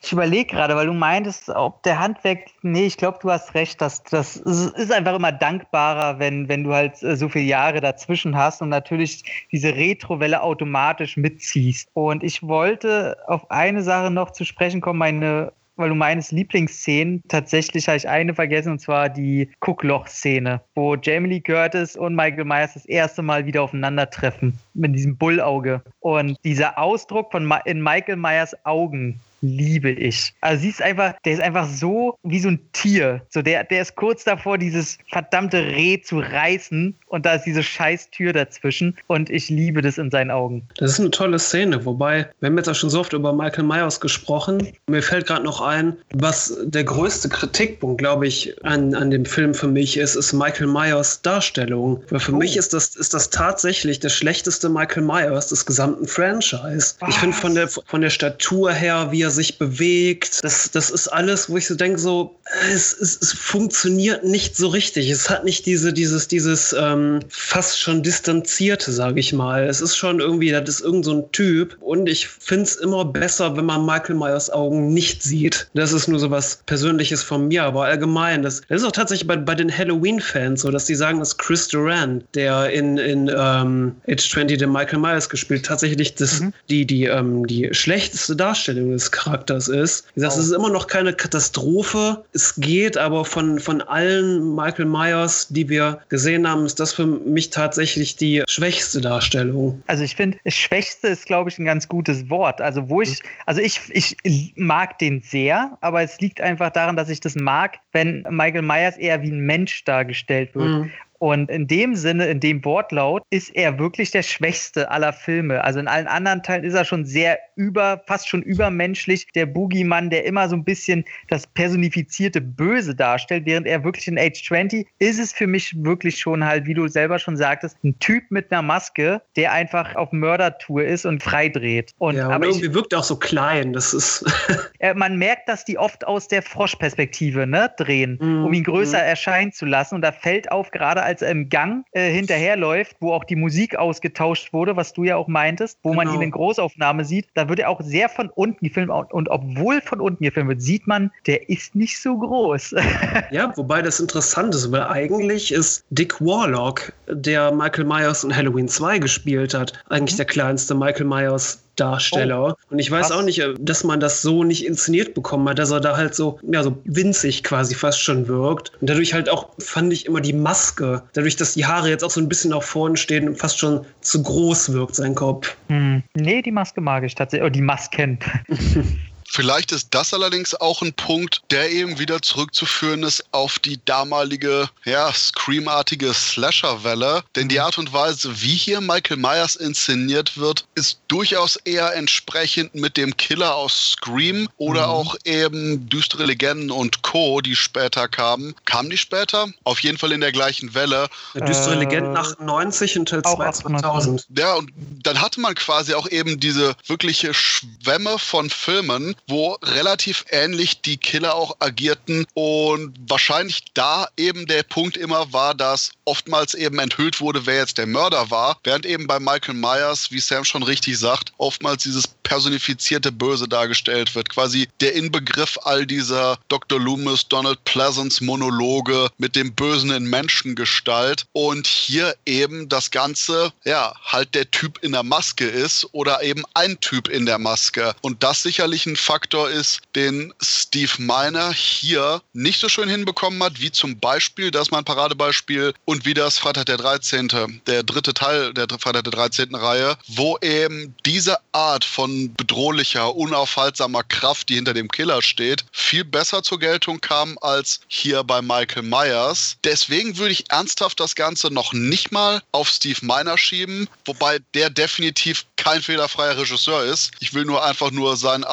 ich überlege gerade, weil du meintest, ob der Handwerk, nee, ich glaube, du hast recht, dass das ist ist einfach immer dankbarer, wenn, wenn du halt äh, so viele Jahre dazwischen hast und natürlich diese Retrowelle automatisch mitziehst. Und ich wollte auf eine Sache noch zu sprechen kommen, meine weil du meinst Lieblingsszenen, tatsächlich habe ich eine vergessen, und zwar die Guckloch-Szene, wo Jamie Lee Curtis und Michael Myers das erste Mal wieder aufeinandertreffen mit diesem Bullauge. Und dieser Ausdruck von Ma in Michael Myers Augen liebe ich. Also sie ist einfach, der ist einfach so wie so ein Tier. So der, der ist kurz davor, dieses verdammte Reh zu reißen und da ist diese scheiß Tür dazwischen und ich liebe das in seinen Augen. Das ist eine tolle Szene, wobei, wir haben jetzt auch schon so oft über Michael Myers gesprochen. Mir fällt gerade noch ein, was der größte Kritikpunkt, glaube ich, an, an dem Film für mich ist, ist Michael Myers Darstellung. Weil für Oh. mich ist das, ist das tatsächlich der schlechteste Michael Myers des gesamten Franchise. Ich finde von der, von der Statur her, wie er sich bewegt, das, das ist alles, wo ich so denke, so, es, es, es funktioniert nicht so richtig. Es hat nicht diese, dieses, dieses ähm, fast schon distanzierte, sage ich mal. Es ist schon irgendwie, das ist irgend so ein Typ. Und ich finde es immer besser, wenn man Michael Myers Augen nicht sieht. Das ist nur so was Persönliches von mir, aber allgemein, das, das ist auch tatsächlich bei, bei den Halloween-Fans so, dass die sagen, dass Chris Duran, der in, in ähm, Age 20 den Michael Myers gespielt, tatsächlich das, Mhm. die, die, ähm, die schlechteste Darstellung des Charakters ist. Gesagt, oh. ist immer noch keine Katastrophe. Es geht, aber von, von allen Michael Myers, die wir gesehen haben, ist das für mich tatsächlich die schwächste Darstellung. Also ich finde, das Schwächste ist, glaube ich, ein ganz gutes Wort. Also wo ich, also ich, ich mag den sehr, aber es liegt einfach daran, dass ich das mag, wenn Michael Myers eher wie ein Mensch dargestellt wird. Mhm. Und in dem Sinne, in dem Wortlaut, ist er wirklich der schwächste aller Filme. Also in allen anderen Teilen ist er schon sehr über, fast schon übermenschlich. Der Boogeyman, der immer so ein bisschen das personifizierte Böse darstellt, während er wirklich in Age 20 ist es für mich wirklich schon halt, wie du selber schon sagtest, ein Typ mit einer Maske, der einfach auf Mördertour ist und freidreht. Und, ja, aber irgendwie ich, wirkt auch so klein. Das ist. man merkt, dass die oft aus der Froschperspektive ne, drehen, mm, um ihn größer mm. erscheinen zu lassen. Und da fällt auf, gerade als als er im Gang äh, hinterherläuft, wo auch die Musik ausgetauscht wurde, was du ja auch meintest, wo genau. man ihn in Großaufnahme sieht, da wird er auch sehr von unten gefilmt. Und obwohl von unten gefilmt wird, sieht man, der ist nicht so groß. ja, wobei das interessant ist, weil eigentlich ist Dick Warlock, der Michael Myers in Halloween 2 gespielt hat, eigentlich mhm. der kleinste Michael Myers Darsteller. Oh, und ich weiß krass. auch nicht, äh, dass man das so nicht inszeniert bekommen hat, dass er da halt so, ja, so winzig quasi fast schon wirkt. Und dadurch halt auch, fand ich immer die Maske, dadurch, dass die Haare jetzt auch so ein bisschen nach vorne stehen und fast schon zu groß wirkt, sein Kopf. Hm. Nee, die Maske mag ich tatsächlich, oder die Masken. Vielleicht ist das allerdings auch ein Punkt, der eben wieder zurückzuführen ist auf die damalige, ja, Scream-artige Slasher-Welle. Denn die mhm. Art und Weise, wie hier Michael Myers inszeniert wird, ist durchaus eher entsprechend mit dem Killer aus Scream oder mhm. auch eben Düstere Legenden und Co., die später kamen. Kamen die später? Auf jeden Fall in der gleichen Welle. Ja, Düstere äh, Legenden 98 und Teil 2 2000. Ja, und dann hatte man quasi auch eben diese wirkliche Schwemme von Filmen, wo relativ ähnlich die Killer auch agierten und wahrscheinlich da eben der Punkt immer war, dass oftmals eben enthüllt wurde, wer jetzt der Mörder war, während eben bei Michael Myers, wie Sam schon richtig sagt, oftmals dieses personifizierte Böse dargestellt wird. Quasi der Inbegriff all dieser Dr. Loomis, Donald Pleasance Monologe mit dem Bösen in Menschengestalt und hier eben das Ganze, ja, halt der Typ in der Maske ist oder eben ein Typ in der Maske. Und das sicherlich ein Faktor ist, den Steve Miner hier nicht so schön hinbekommen hat, wie zum Beispiel, das ist mein Paradebeispiel, und wie das Freitag der 13., der dritte Teil der Freitag der 13. Reihe, wo eben diese Art von bedrohlicher, unaufhaltsamer Kraft, die hinter dem Killer steht, viel besser zur Geltung kam als hier bei Michael Myers. Deswegen würde ich ernsthaft das Ganze noch nicht mal auf Steve Miner schieben, wobei der definitiv kein fehlerfreier Regisseur ist. Ich will nur einfach nur sein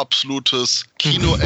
absolutes Kino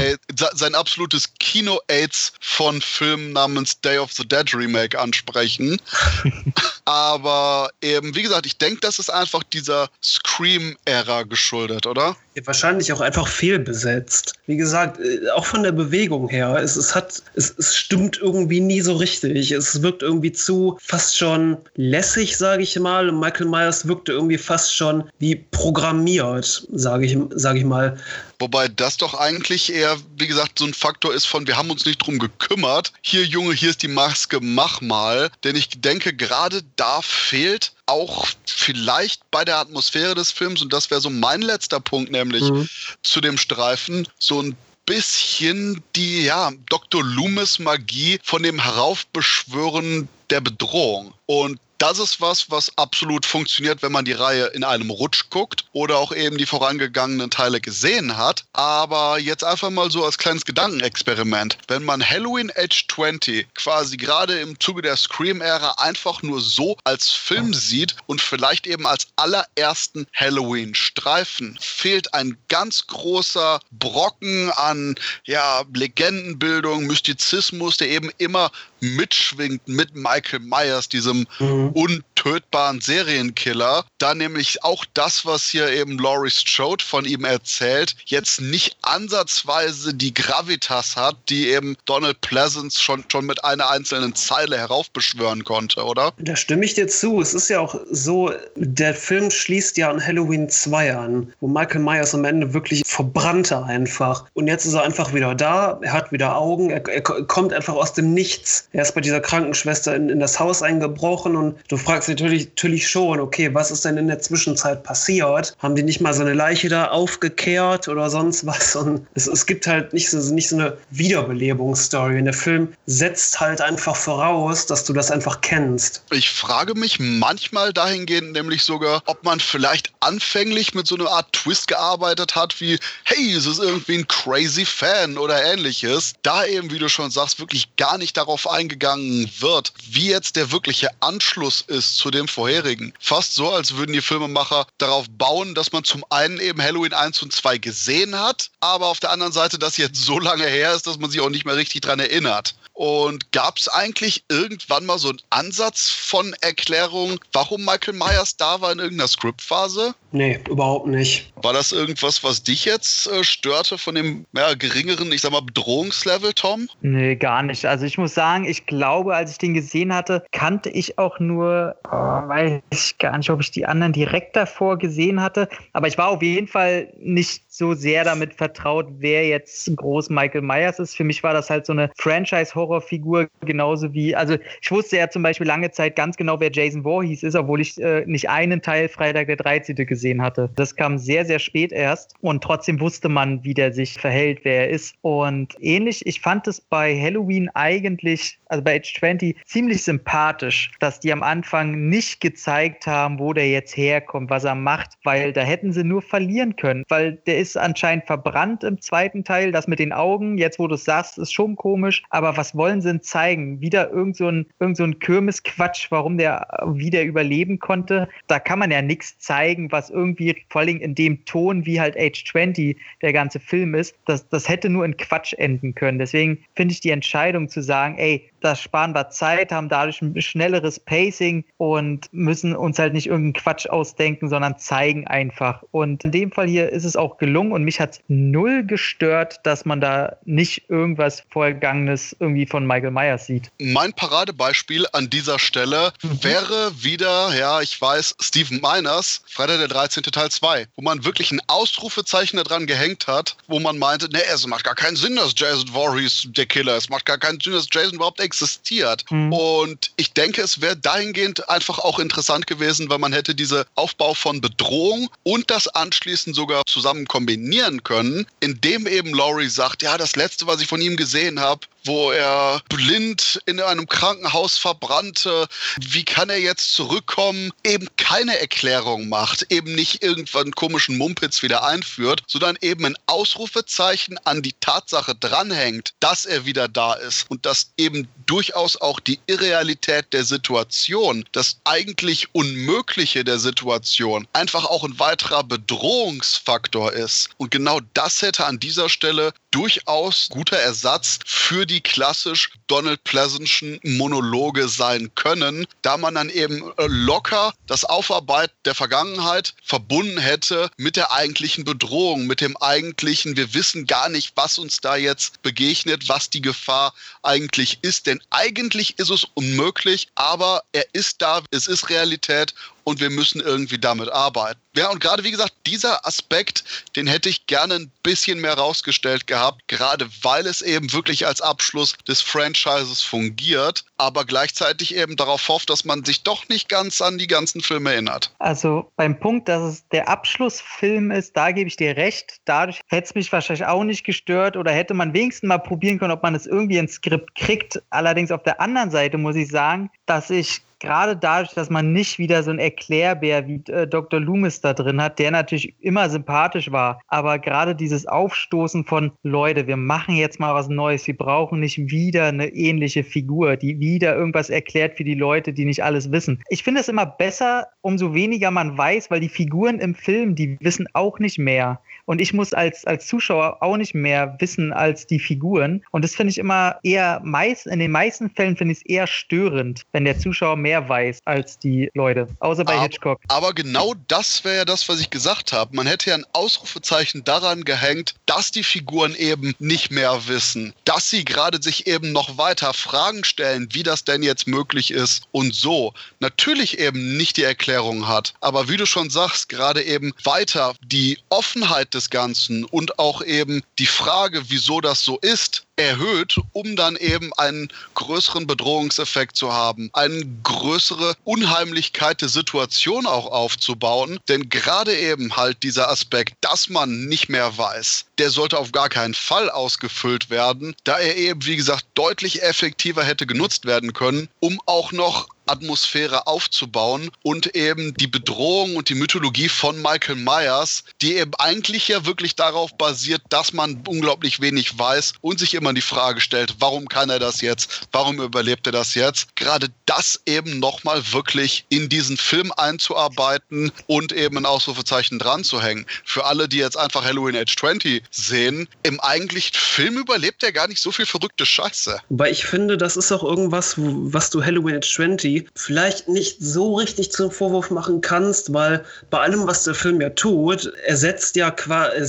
sein absolutes Kino-Aids von Filmen namens Day of the Dead Remake ansprechen. Aber eben, wie gesagt, ich denke, das ist einfach dieser Scream-Ära geschuldet, oder? Ja, wahrscheinlich auch einfach fehlbesetzt. Wie gesagt, äh, auch von der Bewegung her. Es, es hat, es, es stimmt irgendwie nie so richtig. Es wirkt irgendwie zu fast schon lässig, sage ich mal. Und Michael Myers wirkte irgendwie fast schon wie programmiert, sage ich, sag ich mal. Wobei das doch eigentlich eher, wie gesagt, so ein Faktor ist von, wir haben uns nicht drum gekümmert. Hier, Junge, hier ist die Maske, mach mal. Denn ich denke, gerade da fehlt auch vielleicht bei der Atmosphäre des Films, und das wäre so mein letzter Punkt, nämlich mhm. zu dem Streifen, so ein bisschen die ja, Dr. Loomis Magie von dem Heraufbeschwören der Bedrohung. Und das ist was, was absolut funktioniert, wenn man die Reihe in einem Rutsch guckt oder auch eben die vorangegangenen Teile gesehen hat. Aber jetzt einfach mal so als kleines Gedankenexperiment. Wenn man Halloween Age 20 quasi gerade im Zuge der Scream-Ära einfach nur so als Film sieht und vielleicht eben als allerersten Halloween-Streifen, fehlt ein ganz großer Brocken an ja, Legendenbildung, Mystizismus, der eben immer mitschwingt mit Michael Myers, diesem mhm. Untötbaren Serienkiller. Da nämlich auch das, was hier eben Laurie Strode von ihm erzählt, jetzt nicht ansatzweise die Gravitas hat, die eben Donald Pleasance schon, schon mit einer einzelnen Zeile heraufbeschwören konnte, oder? Da stimme ich dir zu. Es ist ja auch so, der Film schließt ja an Halloween 2 an, wo Michael Myers am Ende wirklich verbrannte einfach. Und jetzt ist er einfach wieder da, er hat wieder Augen, er, er kommt einfach aus dem Nichts. Er ist bei dieser Krankenschwester in, in das Haus eingebrochen und du fragst natürlich, natürlich schon, okay, was ist denn in der Zwischenzeit passiert? Haben die nicht mal so eine Leiche da aufgekehrt oder sonst was? Und es, es gibt halt nicht so, nicht so eine Wiederbelebungsstory. Und der Film setzt halt einfach voraus, dass du das einfach kennst. Ich frage mich manchmal dahingehend nämlich sogar, ob man vielleicht anfänglich mit so einer Art Twist gearbeitet hat, wie, hey, es ist irgendwie ein crazy Fan oder ähnliches. Da eben, wie du schon sagst, wirklich gar nicht darauf eingegangen wird, wie jetzt der wirkliche Anschluss ist zu dem vorherigen. Fast so, als würden die Filmemacher darauf bauen, dass man zum einen eben Halloween 1 und 2 gesehen hat, aber auf der anderen Seite das jetzt so lange her ist, dass man sich auch nicht mehr richtig dran erinnert. Und gab es eigentlich irgendwann mal so einen Ansatz von Erklärung, warum Michael Myers da war in irgendeiner Scriptphase? Nee, überhaupt nicht. War das irgendwas, was dich jetzt äh, störte von dem ja, geringeren, ich sag mal, Bedrohungslevel, Tom? Nee, gar nicht. Also ich muss sagen, ich glaube, als ich den gesehen hatte, kannte ich auch nur, oh, weiß ich gar nicht, ob ich die anderen direkt davor gesehen hatte. Aber ich war auf jeden Fall nicht so sehr damit vertraut, wer jetzt groß Michael Myers ist. Für mich war das halt so eine Franchise-Horrorfigur, genauso wie, also ich wusste ja zum Beispiel lange Zeit ganz genau, wer Jason Voorhees ist, obwohl ich äh, nicht einen Teil Freitag der 13. gesehen hatte. Das kam sehr, sehr spät erst und trotzdem wusste man, wie der sich verhält, wer er ist. Und ähnlich, ich fand es bei Halloween eigentlich, also bei Age 20, ziemlich sympathisch, dass die am Anfang nicht gezeigt haben, wo der jetzt herkommt, was er macht, weil da hätten sie nur verlieren können, weil der ist anscheinend verbrannt im zweiten Teil. Das mit den Augen, jetzt wo du es sagst, ist schon komisch. Aber was wollen sie denn zeigen? Wieder irgend so ein, irgend so ein Kirmesquatsch, warum der wieder überleben konnte. Da kann man ja nichts zeigen, was irgendwie, vor allem in dem Ton, wie halt Age 20 der ganze Film ist, das, das hätte nur in Quatsch enden können. Deswegen finde ich die Entscheidung zu sagen, ey, das sparen wir Zeit, haben dadurch ein schnelleres Pacing und müssen uns halt nicht irgendeinen Quatsch ausdenken, sondern zeigen einfach. Und in dem Fall hier ist es auch gelungen und mich hat null gestört, dass man da nicht irgendwas Vorgegangenes irgendwie von Michael Myers sieht. Mein Paradebeispiel an dieser Stelle mhm. wäre wieder, ja, ich weiß, Stephen Miners, Freitag der 13. Teil 2, wo man wirklich ein Ausrufezeichen daran gehängt hat, wo man meinte, nee, es macht gar keinen Sinn, dass Jason Voorhees der Killer ist. Es macht gar keinen Sinn, dass Jason überhaupt existiert. Mhm. Und ich denke, es wäre dahingehend einfach auch interessant gewesen, weil man hätte diese Aufbau von Bedrohung und das anschließend sogar zusammen kombinieren können, indem eben Laurie sagt, ja, das letzte, was ich von ihm gesehen habe, wo er blind in einem Krankenhaus verbrannte. Wie kann er jetzt zurückkommen? Eben keine Erklärung macht, eben nicht irgendwann komischen Mumpitz wieder einführt, sondern eben ein Ausrufezeichen an die Tatsache dranhängt, dass er wieder da ist und dass eben durchaus auch die Irrealität der Situation, das eigentlich Unmögliche der Situation, einfach auch ein weiterer Bedrohungsfaktor ist. Und genau das hätte an dieser Stelle durchaus guter Ersatz für die klassisch Donald Pleasantschen Monologe sein können, da man dann eben äh, locker das Aufarbeiten der Vergangenheit verbunden hätte mit der eigentlichen Bedrohung, mit dem eigentlichen, wir wissen gar nicht, was uns da jetzt begegnet, was die Gefahr eigentlich ist, denn eigentlich ist es unmöglich, aber er ist da, es ist Realität und wir müssen irgendwie damit arbeiten. Ja, und gerade wie gesagt, dieser Aspekt, den hätte ich gerne ein bisschen mehr rausgestellt gehabt, gerade weil es eben wirklich als Abschluss des Franchises fungiert, aber gleichzeitig eben darauf hofft, dass man sich doch nicht ganz an die ganzen Filme erinnert. Also beim Punkt, dass es der Abschlussfilm ist, da gebe ich dir recht. Dadurch hätte es mich wahrscheinlich auch nicht gestört oder hätte man wenigstens mal probieren können, ob man es irgendwie ins Skript kriegt. Allerdings auf der anderen Seite muss ich sagen, dass ich gerade dadurch, dass man nicht wieder so ein Erklärbär wie äh, Dr. Loomis da drin hat, der natürlich immer sympathisch war, aber gerade dieses Aufstoßen von Leute, wir machen jetzt mal was Neues, wir brauchen nicht wieder eine ähnliche Figur, die wieder irgendwas erklärt für die Leute, die nicht alles wissen. Ich finde es immer besser, umso weniger man weiß, weil die Figuren im Film, die wissen auch nicht mehr. Und ich muss als, als Zuschauer auch nicht mehr wissen als die Figuren. Und das finde ich immer eher meist, in den meisten Fällen finde ich es eher störend, wenn der Zuschauer mehr weiß als die Leute. Außer bei aber, Hitchcock. Aber genau das wäre ja das, was ich gesagt habe. Man hätte ja ein Ausrufezeichen daran gehängt, dass die Figuren eben nicht mehr wissen. Dass sie gerade sich eben noch weiter Fragen stellen, wie das denn jetzt möglich ist und so. Natürlich eben nicht die Erklärung hat. Aber wie du schon sagst, gerade eben weiter die Offenheit des Ganzen und auch eben die Frage, wieso das so ist, erhöht, um dann eben einen größeren Bedrohungseffekt zu haben, eine größere Unheimlichkeit der Situation auch aufzubauen. Denn gerade eben halt dieser Aspekt, dass man nicht mehr weiß, der sollte auf gar keinen Fall ausgefüllt werden, da er eben, wie gesagt, deutlich effektiver hätte genutzt werden können, um auch noch Atmosphäre aufzubauen und eben die Bedrohung und die Mythologie von Michael Myers, die eben eigentlich ja wirklich darauf basiert, dass man unglaublich wenig weiß und sich immer die Frage stellt, warum kann er das jetzt? Warum überlebt er das jetzt? Gerade das eben nochmal wirklich in diesen Film einzuarbeiten und eben ein Ausrufezeichen dran zu hängen. Für alle, die jetzt einfach Halloween Age 20 sehen, im eigentlichen Film überlebt er gar nicht so viel verrückte Scheiße. Weil ich finde, das ist auch irgendwas, was du Halloween Age 20 vielleicht nicht so richtig zum Vorwurf machen kannst, weil bei allem, was der Film ja tut, er setzt ja, er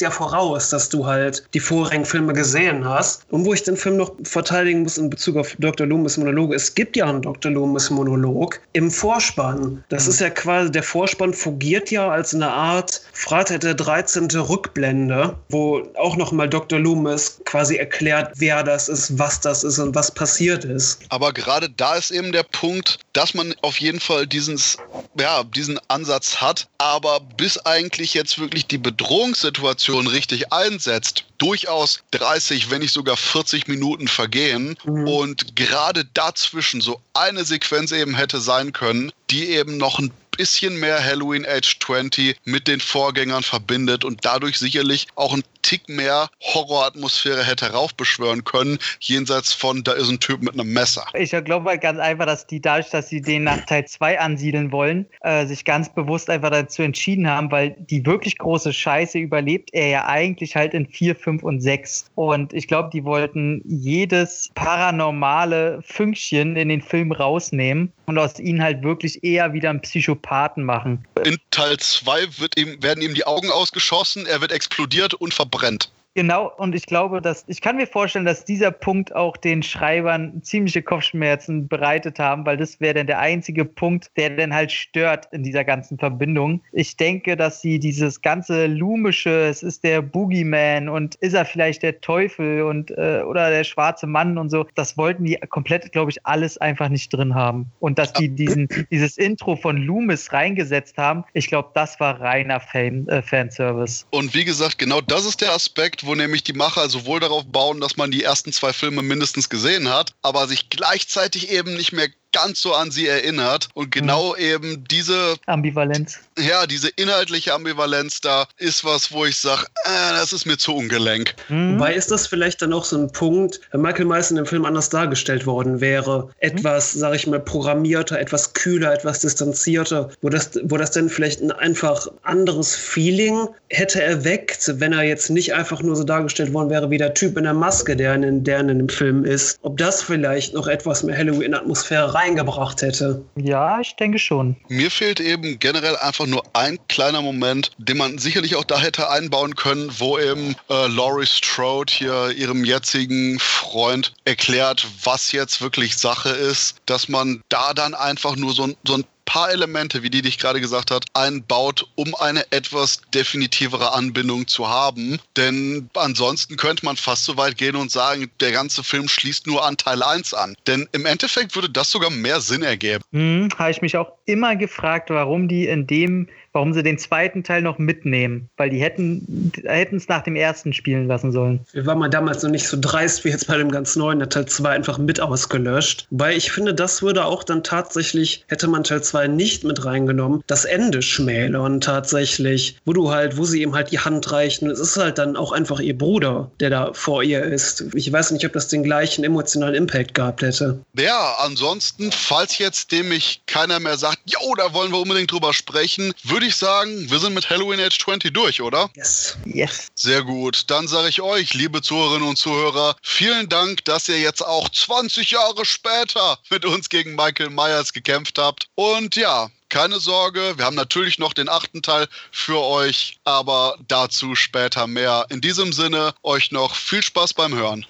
ja voraus, dass du halt die vorigen Filme gesehen hast. Und wo ich den Film noch verteidigen muss in Bezug auf Dr. Loomis Monologe, es gibt ja einen Dr. Loomis Monolog im Vorspann. Das mhm. ist ja quasi, der Vorspann fungiert ja als eine Art Freitag der 13. Rückblende, wo auch nochmal Dr. Loomis quasi erklärt, wer das ist, was das ist und was passiert ist. Aber gerade da ist eben der Punkt, Punkt, dass man auf jeden Fall diesen, ja, diesen Ansatz hat, aber bis eigentlich jetzt wirklich die Bedrohungssituation richtig einsetzt, durchaus 30, wenn nicht sogar 40 Minuten vergehen mhm. und gerade dazwischen so eine Sequenz eben hätte sein können, die eben noch ein bisschen mehr Halloween Age 20 mit den Vorgängern verbindet und dadurch sicherlich auch ein Tick mehr Horroratmosphäre hätte heraufbeschwören können, jenseits von, da ist ein Typ mit einem Messer. Ich glaube halt ganz einfach, dass die dadurch, dass sie den nach Teil 2 ansiedeln wollen, äh, sich ganz bewusst einfach dazu entschieden haben, weil die wirklich große Scheiße überlebt er ja eigentlich halt in 4, 5 und 6. Und ich glaube, die wollten jedes paranormale Fünkchen in den Film rausnehmen und aus ihnen halt wirklich eher wieder einen Psychopathen machen. In Teil 2 werden ihm die Augen ausgeschossen, er wird explodiert und verbrannt brennt. Genau, und ich glaube, dass ich kann mir vorstellen, dass dieser Punkt auch den Schreibern ziemliche Kopfschmerzen bereitet haben, weil das wäre dann der einzige Punkt, der dann halt stört in dieser ganzen Verbindung. Ich denke, dass sie dieses ganze Lumische, es ist der Boogeyman und ist er vielleicht der Teufel und äh, oder der schwarze Mann und so, das wollten die komplett, glaube ich, alles einfach nicht drin haben. Und dass die diesen, dieses Intro von Loomis reingesetzt haben, ich glaube, das war reiner Fan, äh, Fanservice. Und wie gesagt, genau das ist der Aspekt, wo nämlich die Macher sowohl darauf bauen, dass man die ersten zwei Filme mindestens gesehen hat, aber sich gleichzeitig eben nicht mehr ganz so an sie erinnert. Und genau mhm. eben diese Ambivalenz. Ja, diese inhaltliche Ambivalenz da ist was, wo ich sage, äh, das ist mir zu ungelenk. Mhm. Wobei ist das vielleicht dann auch so ein Punkt, wenn Michael Myers in dem Film anders dargestellt worden wäre, etwas, mhm. sage ich mal, programmierter, etwas kühler, etwas distanzierter, wo das, wo das dann vielleicht ein einfach anderes Feeling hätte erweckt, wenn er jetzt nicht einfach nur so dargestellt worden wäre wie der Typ in der Maske, der in, der in dem Film ist. Ob das vielleicht noch etwas mehr Halloween-Atmosphäre rein reingebracht hätte. Ja, ich denke schon. Mir fehlt eben generell einfach nur ein kleiner Moment, den man sicherlich auch da hätte einbauen können, wo eben äh, Laurie Strode hier ihrem jetzigen Freund erklärt, was jetzt wirklich Sache ist, dass man da dann einfach nur so, so ein paar Elemente, wie die dich gerade gesagt hat, einbaut, um eine etwas definitivere Anbindung zu haben. Denn ansonsten könnte man fast so weit gehen und sagen, der ganze Film schließt nur an Teil 1 an. Denn im Endeffekt würde das sogar mehr Sinn ergeben. Hm, Habe ich mich auch immer gefragt, warum die in dem warum sie den zweiten Teil noch mitnehmen, weil die hätten hätten es nach dem ersten spielen lassen sollen. Wir waren mal damals noch nicht so dreist wie jetzt bei dem ganz neuen, der Teil 2 einfach mit ausgelöscht, weil ich finde, das würde auch dann tatsächlich hätte man Teil 2 nicht mit reingenommen, das Ende schmälern tatsächlich, wo du halt, wo sie ihm halt die Hand reichen, es ist halt dann auch einfach ihr Bruder, der da vor ihr ist. Ich weiß nicht, ob das den gleichen emotionalen Impact gehabt hätte. Ja, ansonsten, falls jetzt dem mich keiner mehr sagt, jo, da wollen wir unbedingt drüber sprechen, würde würde ich sagen, wir sind mit Halloween Age 20 durch, oder? Yes. Yes. Sehr gut. Dann sage ich euch, liebe Zuhörerinnen und Zuhörer, vielen Dank, dass ihr jetzt auch 20 Jahre später mit uns gegen Michael Myers gekämpft habt. Und ja, keine Sorge, wir haben natürlich noch den achten Teil für euch, aber dazu später mehr. In diesem Sinne, euch noch viel Spaß beim Hören.